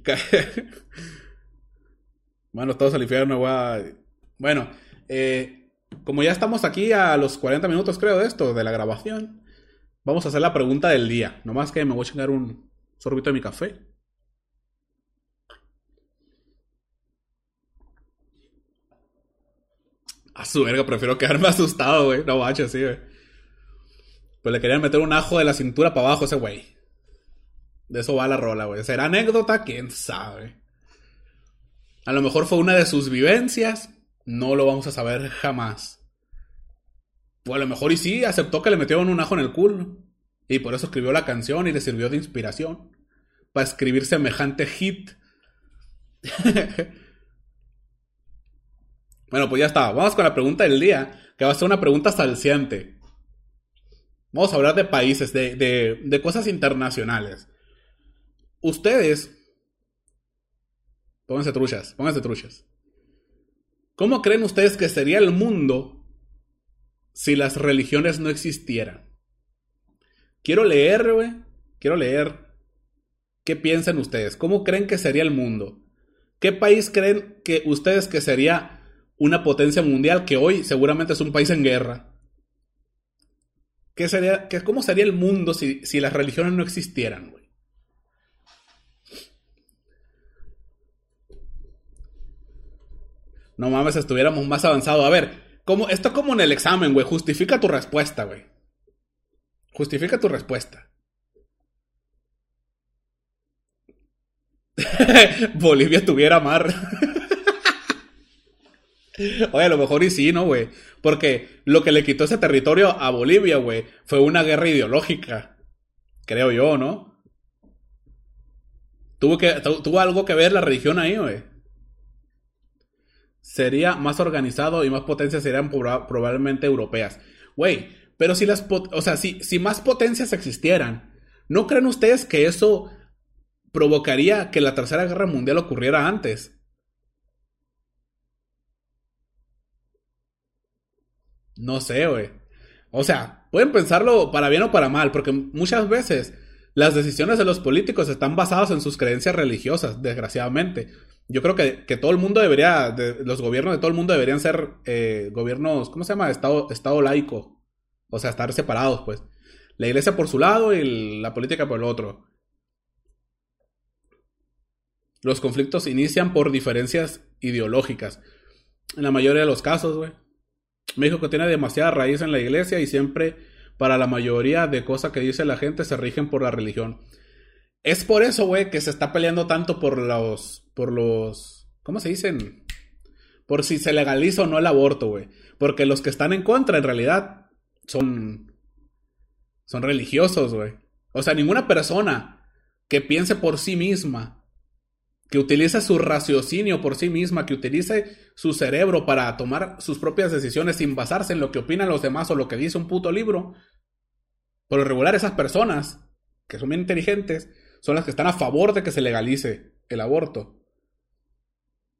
bueno, todos al infierno, güey. Bueno, eh, como ya estamos aquí a los 40 minutos, creo, de esto, de la grabación, vamos a hacer la pregunta del día. Nomás que me voy a chingar un sorbito de mi café. A su verga, prefiero quedarme asustado, güey. No bache, sí, güey. Pues le querían meter un ajo de la cintura para abajo ese güey. De eso va la rola, güey. ¿Será anécdota? ¿Quién sabe? A lo mejor fue una de sus vivencias. No lo vamos a saber jamás. O a lo mejor y sí, aceptó que le metieron un ajo en el culo. Y por eso escribió la canción y le sirvió de inspiración. Para escribir semejante hit. Bueno, pues ya está. Vamos con la pregunta del día, que va a ser una pregunta salciante. Vamos a hablar de países, de, de, cosas internacionales. Ustedes, pónganse truchas, pónganse truchas. ¿Cómo creen ustedes que sería el mundo si las religiones no existieran? quiero leer, güey. Quiero leer qué piensan ustedes. ¿Cómo creen que sería el mundo? ¿Qué país creen que ustedes que sería una potencia mundial que hoy seguramente es un país en guerra? ¿Qué sería, qué, ¿Cómo sería el mundo si, si las religiones no existieran, güey? No mames, estuviéramos más avanzados. A ver, como, esto como en el examen, güey. Justifica tu respuesta, güey. Justifica tu respuesta. Bolivia tuviera mar. Oye, a lo mejor y sí, ¿no, güey? Porque lo que le quitó ese territorio a Bolivia, güey, fue una guerra ideológica. Creo yo, ¿no? Tuvo, que, tuvo algo que ver la religión ahí, güey. Sería más organizado y más potencias serían probablemente europeas. Güey, pero si las... O sea, si, si más potencias existieran, ¿no creen ustedes que eso provocaría que la Tercera Guerra Mundial ocurriera antes? No sé, güey. O sea, pueden pensarlo para bien o para mal, porque muchas veces las decisiones de los políticos están basadas en sus creencias religiosas, desgraciadamente. Yo creo que, todo el mundo debería, los gobiernos de todo el mundo deberían ser eh, gobiernos, ¿cómo se llama? Estado, estado laico. O sea, estar separados, pues. La iglesia por su lado y la política por el otro. Los conflictos inician por diferencias ideológicas. En la mayoría de los casos, güey. México tiene demasiada raíz en la iglesia y siempre para la mayoría de cosas que dice la gente se rigen por la religión. Es por eso, güey, que se está peleando tanto por los, por los, ¿cómo se dicen? Por si se legaliza o no el aborto, güey. Porque los que están en contra, en realidad, son, son religiosos, güey. O sea, ninguna persona que piense por sí misma que utilice su raciocinio por sí misma, que utilice su cerebro para tomar sus propias decisiones sin basarse en lo que opinan los demás o lo que dice un puto libro. Por regular, esas personas, que son bien inteligentes, son las que están a favor de que se legalice el aborto.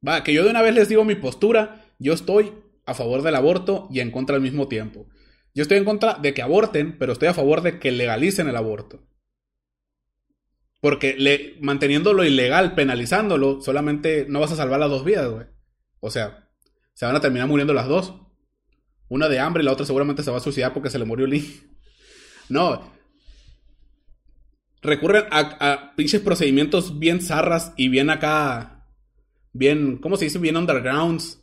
Va, que yo de una vez les digo mi postura, yo estoy a favor del aborto y en contra al mismo tiempo. Yo estoy en contra de que aborten, pero estoy a favor de que legalicen el aborto. Porque le, manteniéndolo ilegal, penalizándolo, solamente no vas a salvar las dos vidas, güey. O sea, se van a terminar muriendo las dos. Una de hambre y la otra seguramente se va a suicidar porque se le murió Lee. No. Recurren a, pinches procedimientos bien zarras y bien acá. Bien, ¿cómo se dice? Bien undergrounds.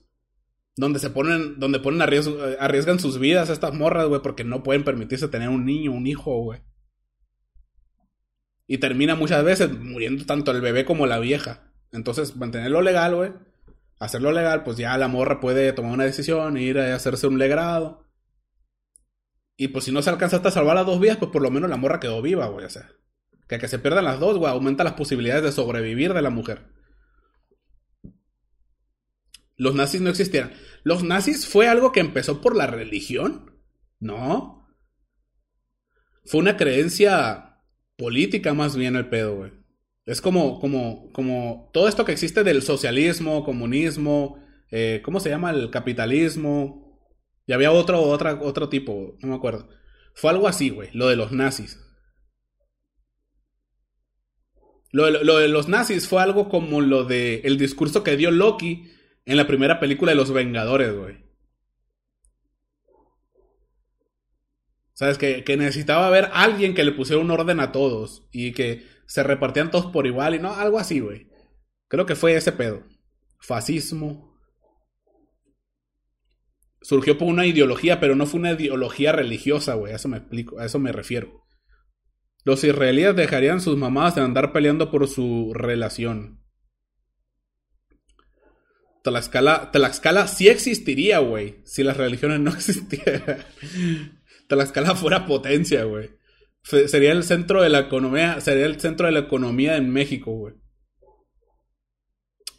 Donde se ponen, donde ponen arriesgan sus vidas a estas morras, güey, porque no pueden permitirse tener un niño, un hijo, güey. Y termina muchas veces muriendo tanto el bebé como la vieja. Entonces, mantenerlo legal, güey. Hacerlo legal, pues ya la morra puede tomar una decisión, ir a hacerse un legrado. Y pues si no se alcanza hasta salvar las dos vidas, pues por lo menos la morra quedó viva, güey. O sea, que que se pierdan las dos, güey, aumenta las posibilidades de sobrevivir de la mujer. Los nazis no existieran. ¿Los nazis fue algo que empezó por la religión? No. Fue una creencia política más bien el pedo, güey. Es como, como, como todo esto que existe del socialismo, comunismo, eh, ¿cómo se llama? El capitalismo. Y había otro, otro tipo, no me acuerdo. Fue algo así, güey, lo de los nazis. Lo lo de, los nazis fue algo como lo de el discurso que dio Loki en la primera película de Los Vengadores, güey. ¿Sabes? Que, que necesitaba ver alguien que le pusiera un orden a todos y que se repartían todos por igual y no, algo así, güey. Creo que fue ese pedo. Fascismo. Surgió por una ideología, pero no fue una ideología religiosa, güey. A eso me explico, a eso me refiero. Los israelíes dejarían sus mamás de andar peleando por su relación. Tlaxcala, Tlaxcala sí existiría, güey, si las religiones no existieran. Tlaxcala fuera potencia, güey. Sería el centro de la economía, sería el centro de la economía en México, güey.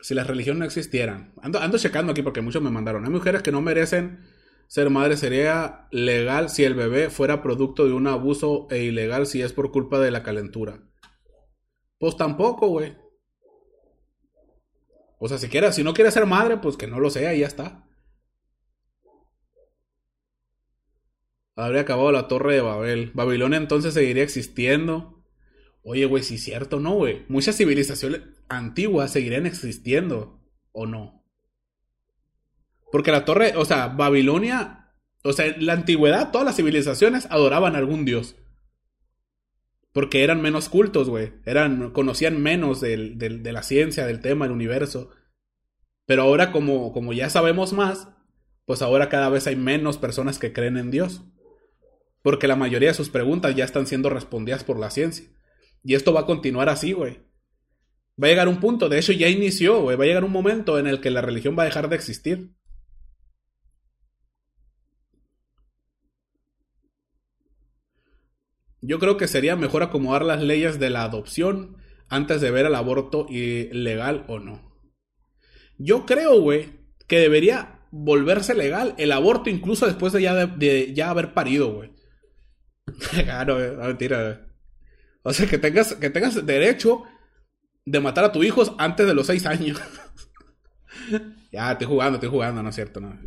Si las religiones no existieran. Ando, ando checando aquí porque muchos me mandaron. Hay mujeres que no merecen ser madres. Sería legal si el bebé fuera producto de un abuso e ilegal si es por culpa de la calentura. Pues tampoco, güey. O sea, si quiere, si no quiere ser madre, pues que no lo sea y ya está. Habría acabado la torre de Babel. Babilonia entonces seguiría existiendo. Oye, güey, si es cierto, ¿no, güey? Muchas civilizaciones antiguas seguirían existiendo, ¿o no? Porque la torre, o sea, Babilonia, o sea, en la antigüedad todas las civilizaciones adoraban a algún dios. Porque eran menos cultos, güey. Eran, conocían menos del, de la ciencia, del tema, del universo. Pero ahora, como, como ya sabemos más, pues ahora cada vez hay menos personas que creen en Dios. Porque la mayoría de sus preguntas ya están siendo respondidas por la ciencia. Y esto va a continuar así, güey. Va a llegar un punto, de hecho ya inició, güey. Va a llegar un momento en el que la religión va a dejar de existir. Yo creo que sería mejor acomodar las leyes de la adopción antes de ver el aborto ilegal o no. Yo creo, güey, que debería volverse legal el aborto incluso después de ya, de, ya haber parido, güey. claro, no, mentira. O sea, que tengas, que tengas derecho de matar a tus hijos antes de los seis años. ya, estoy jugando, estoy jugando, no es cierto, no.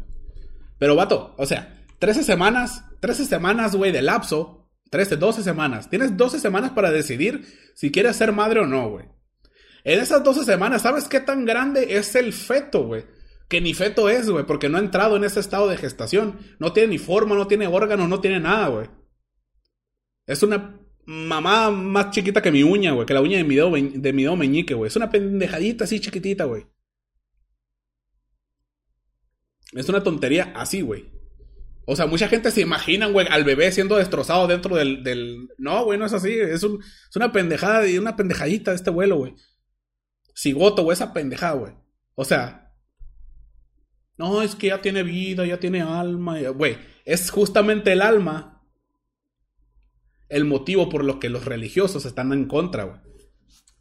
Pero, vato, o sea, 13 semanas, 13 semanas, güey, de lapso 13, 12 semanas. Tienes 12 semanas para decidir si quieres ser madre o no, güey. En esas 12 semanas, ¿sabes qué tan grande es el feto, güey? Que ni feto es, güey, porque no ha entrado en ese estado de gestación. No tiene ni forma, no tiene órganos, no tiene nada, güey. Es una mamá más chiquita que mi uña, güey, que la uña de mi dedo, meñique, güey. Es una pendejadita así chiquitita, güey. Es una tontería así, güey. O sea, mucha gente se imagina, güey, al bebé siendo destrozado dentro del. del... No, güey, no es así. Es, un, es una pendejada y una pendejadita de este vuelo, güey. Cigoto, güey, esa pendejada, güey. O sea. No, es que ya tiene vida, ya tiene alma. Güey, es justamente el alma el motivo por lo que los religiosos están en contra, güey.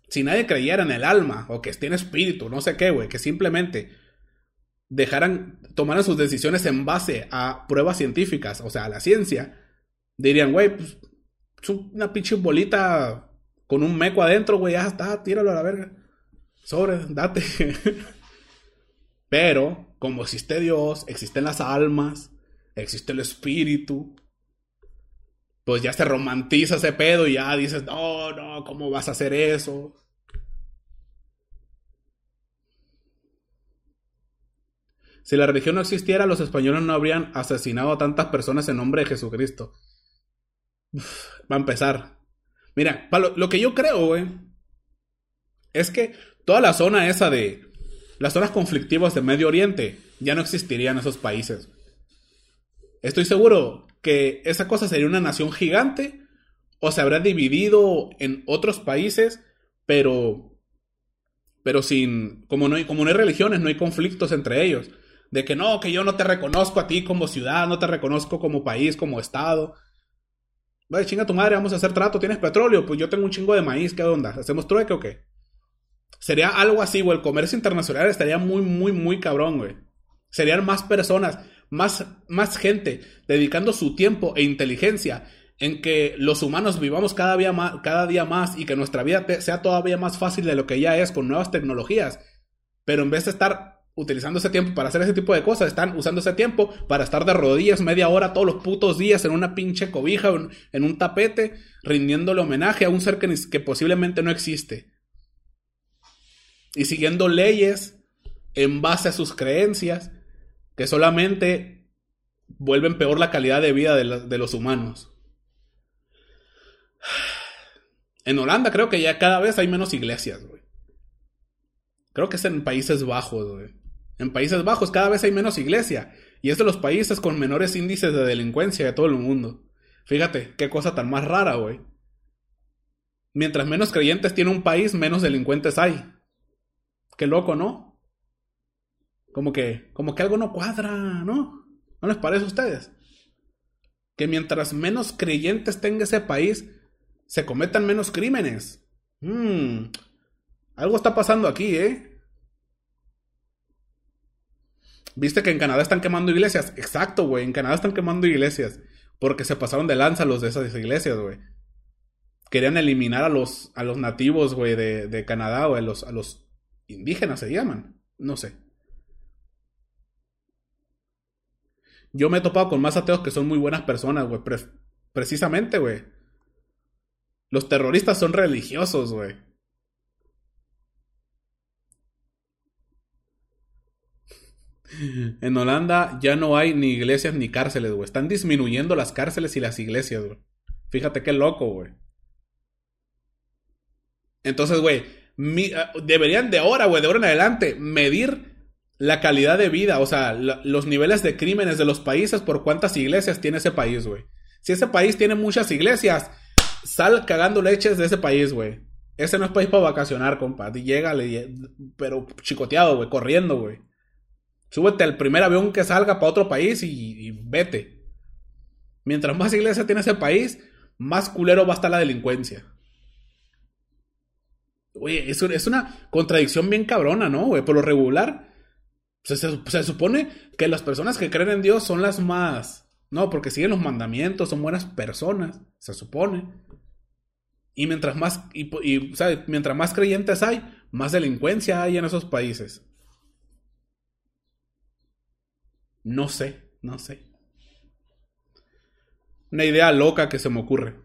Si nadie creyera en el alma, o que tiene espíritu, no sé qué, güey, que simplemente dejaran, tomaran sus decisiones en base a pruebas científicas, o sea, a la ciencia, dirían, güey, pues, una pinche bolita con un meco adentro, güey, ya está, tíralo a la verga. Sobre, date. Pero, como existe Dios, existen las almas, existe el espíritu, pues ya se romantiza ese pedo y ya dices, no, no, ¿cómo vas a hacer eso? Si la religión no existiera, los españoles no habrían asesinado a tantas personas en nombre de Jesucristo. va a empezar. Mira, lo, que yo creo, güey, es que toda la zona esa de las zonas conflictivas de Medio Oriente ya no existirían esos países. Estoy seguro que esa cosa sería una nación gigante o se habrá dividido en otros países, pero pero sin como no hay como no hay religiones, no hay conflictos entre ellos de que no, que yo no te reconozco a ti como ciudad, no te reconozco como país, como estado. Vaya, chinga tu madre, vamos a hacer trato, tienes petróleo, pues yo tengo un chingo de maíz, ¿qué onda? ¿Hacemos trueque o qué? Sería algo así, güey, el comercio internacional estaría muy, muy, muy cabrón, güey. Serían más personas, más, más gente dedicando su tiempo e inteligencia en que los humanos vivamos cada día, más, cada día más y que nuestra vida sea todavía más fácil de lo que ya es con nuevas tecnologías. Pero en vez de estar utilizando ese tiempo para hacer ese tipo de cosas, están usando ese tiempo para estar de rodillas media hora todos los putos días en una pinche cobija, en, un tapete, rindiéndole homenaje a un ser que, que posiblemente no existe. Y siguiendo leyes en base a sus creencias que solamente vuelven peor la calidad de vida de, de los humanos. En Holanda creo que ya cada vez hay menos iglesias, güey. Creo que es en Países Bajos, güey. En Países Bajos cada vez hay menos iglesia. Y es de los países con menores índices de delincuencia de todo el mundo. Fíjate, qué cosa tan más rara, güey. Mientras menos creyentes tiene un país, menos delincuentes hay. Qué loco, ¿no? Como que, como que algo no cuadra, ¿no? ¿No les parece a ustedes? Que mientras menos creyentes tenga ese país, se cometan menos crímenes. Mmm. Algo está pasando aquí, ¿eh? ¿Viste que en Canadá están quemando iglesias? Exacto, güey. En Canadá están quemando iglesias. Porque se pasaron de lanza los de esas iglesias, güey. Querían eliminar a los, a los nativos, güey, de, de Canadá, o los, a los indígenas se llaman. No sé. Yo me he topado con más ateos que son muy buenas personas, güey. precisamente, güey. Los terroristas son religiosos, güey. En Holanda ya no hay ni iglesias ni cárceles, güey. Están disminuyendo las cárceles y las iglesias, güey. Fíjate qué loco, güey. Entonces, güey, ah, deberían de ahora, güey, de ahora en adelante, medir la calidad de vida, o sea, los niveles de crímenes de los países por cuántas iglesias tiene ese país, güey. Si ese país tiene muchas iglesias, sal cagando leches de ese país, güey. Ese no es país para vacacionar, compa. Llega, pero chicoteado, güey, corriendo, güey. Súbete al primer avión que salga para otro país y, vete. Mientras más iglesia tiene ese país, más culero va a estar la delincuencia. Oye, es, es una contradicción bien cabrona, ¿no? Por lo regular, se, se, supone que las personas que creen en Dios son las más... No, porque siguen los mandamientos, son buenas personas, se supone. Y mientras más, y, mientras más creyentes hay, más delincuencia hay en esos países. No sé, no sé. Una idea loca que se me ocurre.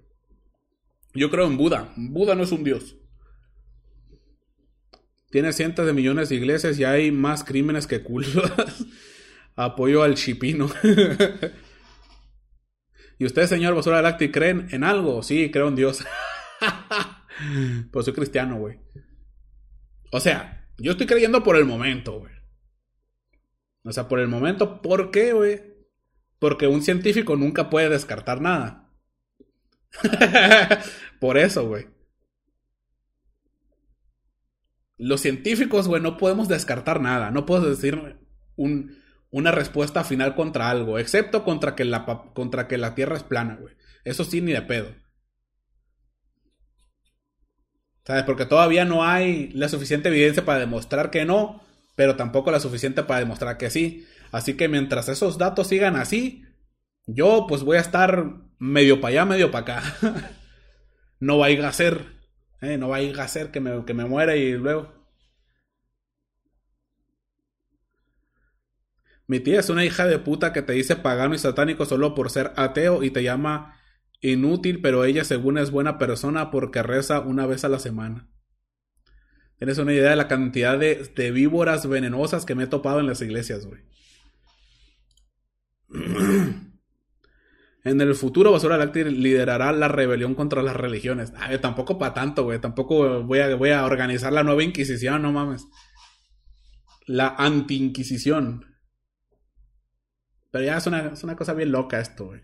Yo creo en Buda. Buda no es un dios. Tiene cientos de millones de iglesias y hay más crímenes que cultos. Apoyo al chipino. ¿Y usted, señor Basura Lacti, creen en algo? Sí, creo en Dios. pues soy cristiano, güey. O sea, yo estoy creyendo por el momento, güey. O sea, por el momento, ¿por qué, güey? Porque un científico nunca puede descartar nada. por eso, güey. Los científicos, güey, no podemos descartar nada. No puedo decir una respuesta final contra algo, excepto contra que, la, contra que la Tierra es plana, güey. Eso sí, ni de pedo. ¿Sabes? Porque todavía no hay la suficiente evidencia para demostrar que no, pero tampoco la suficiente para demostrar que sí. Así que mientras esos datos sigan así, yo pues voy a estar medio para allá, medio para acá. no va a ser, eh, no va a ir a ser que me, que me muera y luego. Mi tía es una hija de puta que te dice pagano y satánico solo por ser ateo y te llama inútil, pero ella según es buena persona porque reza una vez a la semana. Tienes una idea de la cantidad de, víboras venenosas que me he topado en las iglesias, güey. En el futuro Basura Láctea liderará la rebelión contra las religiones. tampoco para tanto, güey. Tampoco voy a, voy a organizar la nueva Inquisición, no mames. La anti-Inquisición. Pero ya es una, es una cosa bien loca esto, güey.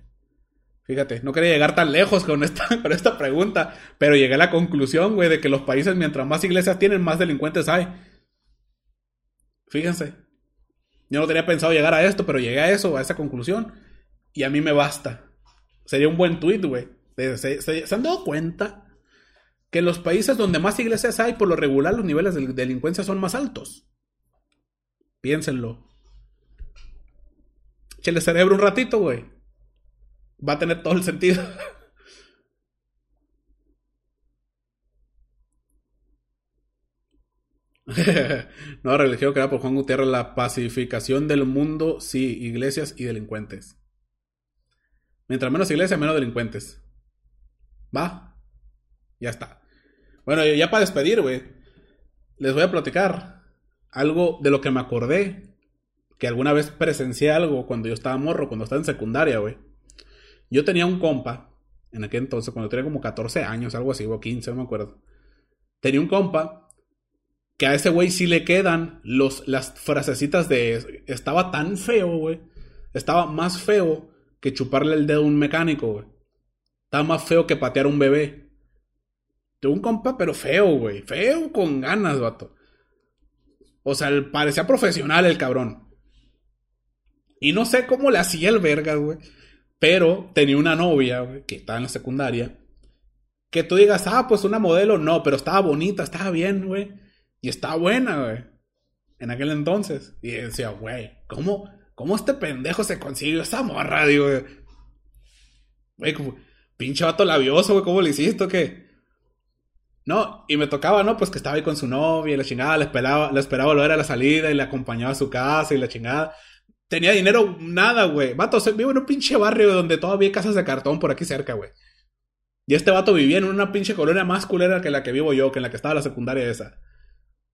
Fíjate, no quería llegar tan lejos con esta, pregunta, pero llegué a la conclusión, güey, de que los países, mientras más iglesias tienen, más delincuentes hay. Fíjense. Yo no tenía pensado llegar a esto, pero llegué a eso, a esa conclusión. Y a mí me basta. Sería un buen tweet, güey. ¿Se, han dado cuenta que en los países donde más iglesias hay, por lo regular, los niveles de delincuencia son más altos? Piénsenlo. Chele cerebro un ratito, güey va a tener todo el sentido. no, religión creada por Juan Gutiérrez, la pacificación del mundo, sí, iglesias y delincuentes. Mientras menos iglesias, menos delincuentes. ¿Va? Ya está. Bueno, ya para despedir, güey, les voy a platicar algo de lo que me acordé. Que alguna vez presencié algo cuando yo estaba morro, cuando estaba en secundaria, güey. Yo tenía un compa, en aquel entonces, cuando tenía como 14 años, algo así, o 15, no me acuerdo. Tenía un compa que a ese güey sí le quedan los, las frasecitas de estaba tan feo, güey. Estaba más feo que chuparle el dedo a un mecánico, güey. Estaba más feo que patear a un bebé. Tengo un compa, pero feo, güey. Feo con ganas, vato. O sea, parecía profesional el cabrón. Y no sé cómo le hacía el verga, güey. Pero tenía una novia, que estaba en la secundaria. Que tú digas, ah, pues una modelo, no, pero estaba bonita, estaba bien, güey. Y estaba buena, güey. En aquel entonces. Y decía, güey, ¿cómo, ¿cómo este pendejo se consiguió esa morra? Digo, güey. Pinche vato labioso, güey, ¿cómo le hiciste qué? No, y me tocaba, ¿no? Pues que estaba ahí con su novia y la chingada, le esperaba, le esperaba volver a la salida y le acompañaba a su casa y la chingada tenía dinero, nada, güey. Vato, vivo en un pinche barrio donde todavía hay casas de cartón por aquí cerca, güey. Y este vato vivía en una pinche colonia más culera que la que vivo yo, que en la que estaba la secundaria esa.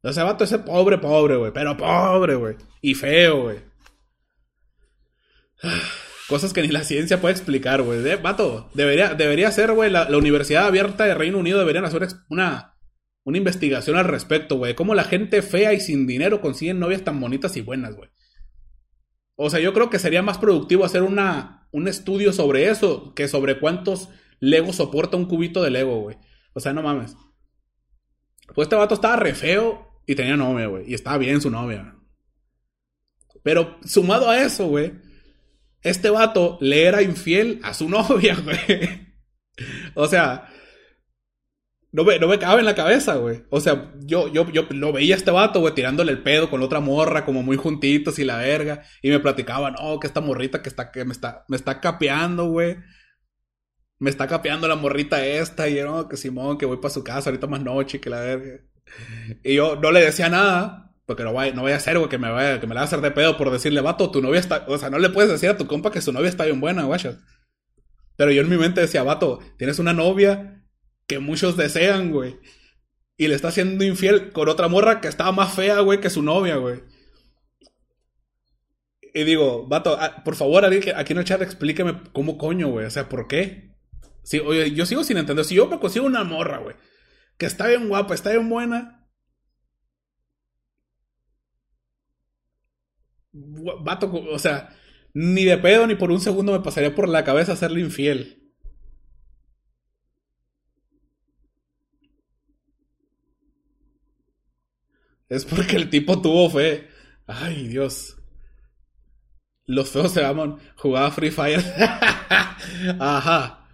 O sea, vato, ese pobre, pobre, güey. Pero pobre, güey. Y feo, güey. Cosas que ni la ciencia puede explicar, güey. Vato, debería, debería ser, güey, la, Universidad Abierta de Reino Unido deberían hacer una, una investigación al respecto, güey. Cómo la gente fea y sin dinero consiguen novias tan bonitas y buenas, güey. O sea, yo creo que sería más productivo hacer una, un estudio sobre eso que sobre cuántos Lego soporta un cubito de Lego, güey. O sea, no mames. Pues este vato estaba re feo y tenía novia, güey. Y estaba bien su novia. Pero sumado a eso, güey este vato le era infiel a su novia, güey. o sea, no me, no me cabe en la cabeza, güey. O sea, yo, yo, yo lo veía a este vato, güey, tirándole el pedo con otra morra, como muy juntitos y la verga. Y me platicaban, oh, que esta morrita que está, que me está, me está capeando, güey. Me está capeando la morrita esta. Y yo, no, que Simón, que voy para su casa ahorita más noche, que la verga. Y yo no le decía nada. Porque no vaya, no a ser, güey, que me vaya, que me la va a hacer de pedo por decirle, vato, tu novia está. O sea, no le puedes decir a tu compa que su novia está bien buena, guachas. Pero yo en mi mente decía, vato, tienes una novia que muchos desean, güey. Y le está haciendo infiel con otra morra que estaba más fea, güey, que su novia, güey. Y digo, vato, ah, por favor, aquí en el chat explíqueme cómo coño, güey. O sea, ¿por qué? Sí, oye, yo sigo sin entender. Si yo me consigo una morra, güey, que está bien guapa, está bien buena, vato, o sea, ni de pedo ni por un segundo me pasaría por la cabeza hacerle infiel. Es porque el tipo tuvo fe. Ay, Dios. Los feos se llaman. Jugaba Free Fire. Ajá.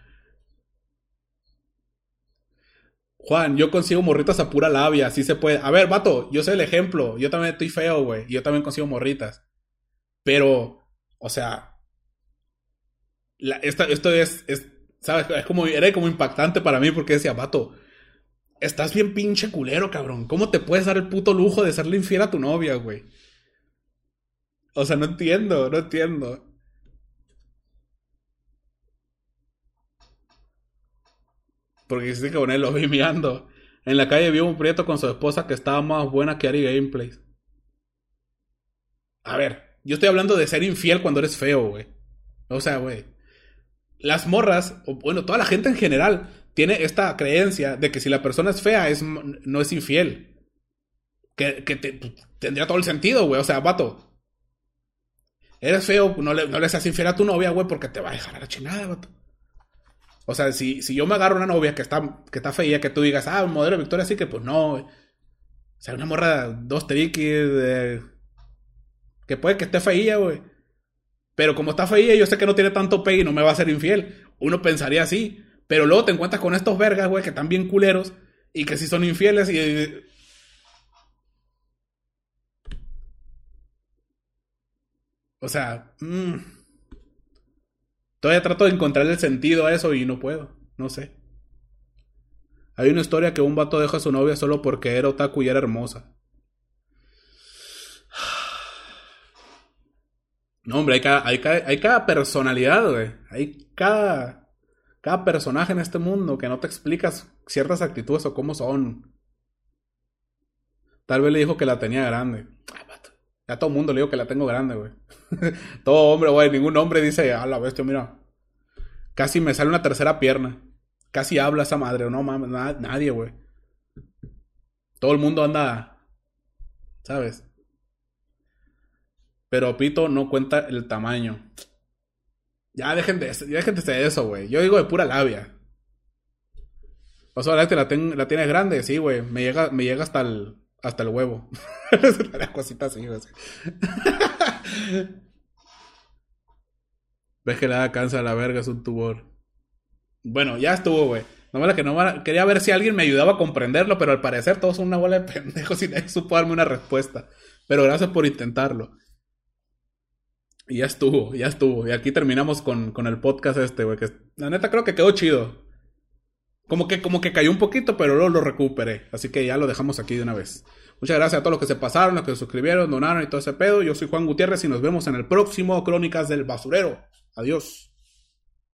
Juan, yo consigo morritas a pura labia, así se puede. A ver, vato, yo soy el ejemplo. Yo también estoy feo, güey. Yo también consigo morritas. Pero, o sea, esto, es, es, ¿sabes? Es como, era como impactante para mí porque decía, vato, estás bien pinche culero, cabrón. ¿Cómo te puedes dar el puto lujo de serle infiel a tu novia, güey? O sea, no entiendo, no entiendo. Porque dice que con él lo vi mirando. En la calle vio un prieto con su esposa que estaba más buena que Ari Gameplays. A ver, yo estoy hablando de ser infiel cuando eres feo, güey. O sea, güey. Las morras, o bueno, toda la gente en general, tiene esta creencia de que si la persona es fea, es, no es infiel. Que, que tendría todo el sentido, güey. O sea, vato. Eres feo, no le, no le seas infiel a tu novia, güey, porque te va a dejar a la chingada, vato. O sea, si, si yo me agarro una novia que está, que está fea, que tú digas, ah, modelo de Victoria, así que pues no, güey. O sea, una morra, dos triquis, que puede que esté feía, güey. Pero como está feía, yo sé que no tiene tanto pegue y no me va a ser infiel. Uno pensaría así. Pero luego te encuentras con estos vergas, güey, que están bien culeros y que sí son infieles y. O sea, mmm. todavía trato de encontrar el sentido a eso y no puedo. No sé. Hay una historia que un vato deja a su novia solo porque era otaku y era hermosa. No, hombre, hay cada, hay hay cada personalidad, güey. Hay cada, cada personaje en este mundo que no te explicas ciertas actitudes o cómo son. Tal vez le dijo que la tenía grande. Ya todo mundo le dijo que la tengo grande, güey. todo hombre, güey. Ningún hombre dice, a la bestia, mira. Casi me sale una tercera pierna. Casi habla esa madre. No mames, nadie, güey. Todo el mundo anda. ¿Sabes? Pero Pito no cuenta el tamaño. Ya dejen de, ya dejen de eso, güey. Yo digo de pura labia. O sea, la, la, la tienes grande, sí, güey. Me llega, me llega hasta el, hasta el huevo. la cosita así, güey. Ves que le da a la verga, es un tumor. Bueno, ya estuvo, güey. No que no Quería ver si alguien me ayudaba a comprenderlo, pero al parecer todos son una bola de pendejos y nadie supo darme una respuesta. Pero gracias por intentarlo. Y ya estuvo, ya estuvo. Y aquí terminamos con, con el podcast este, güey. Que la neta creo que quedó chido. Como que, como que cayó un poquito, pero luego lo recuperé. Así que ya lo dejamos aquí de una vez. Muchas gracias a todos los que se pasaron, los que se suscribieron, donaron y todo ese pedo. Yo soy Juan Gutiérrez y nos vemos en el próximo Crónicas del Basurero. Adiós.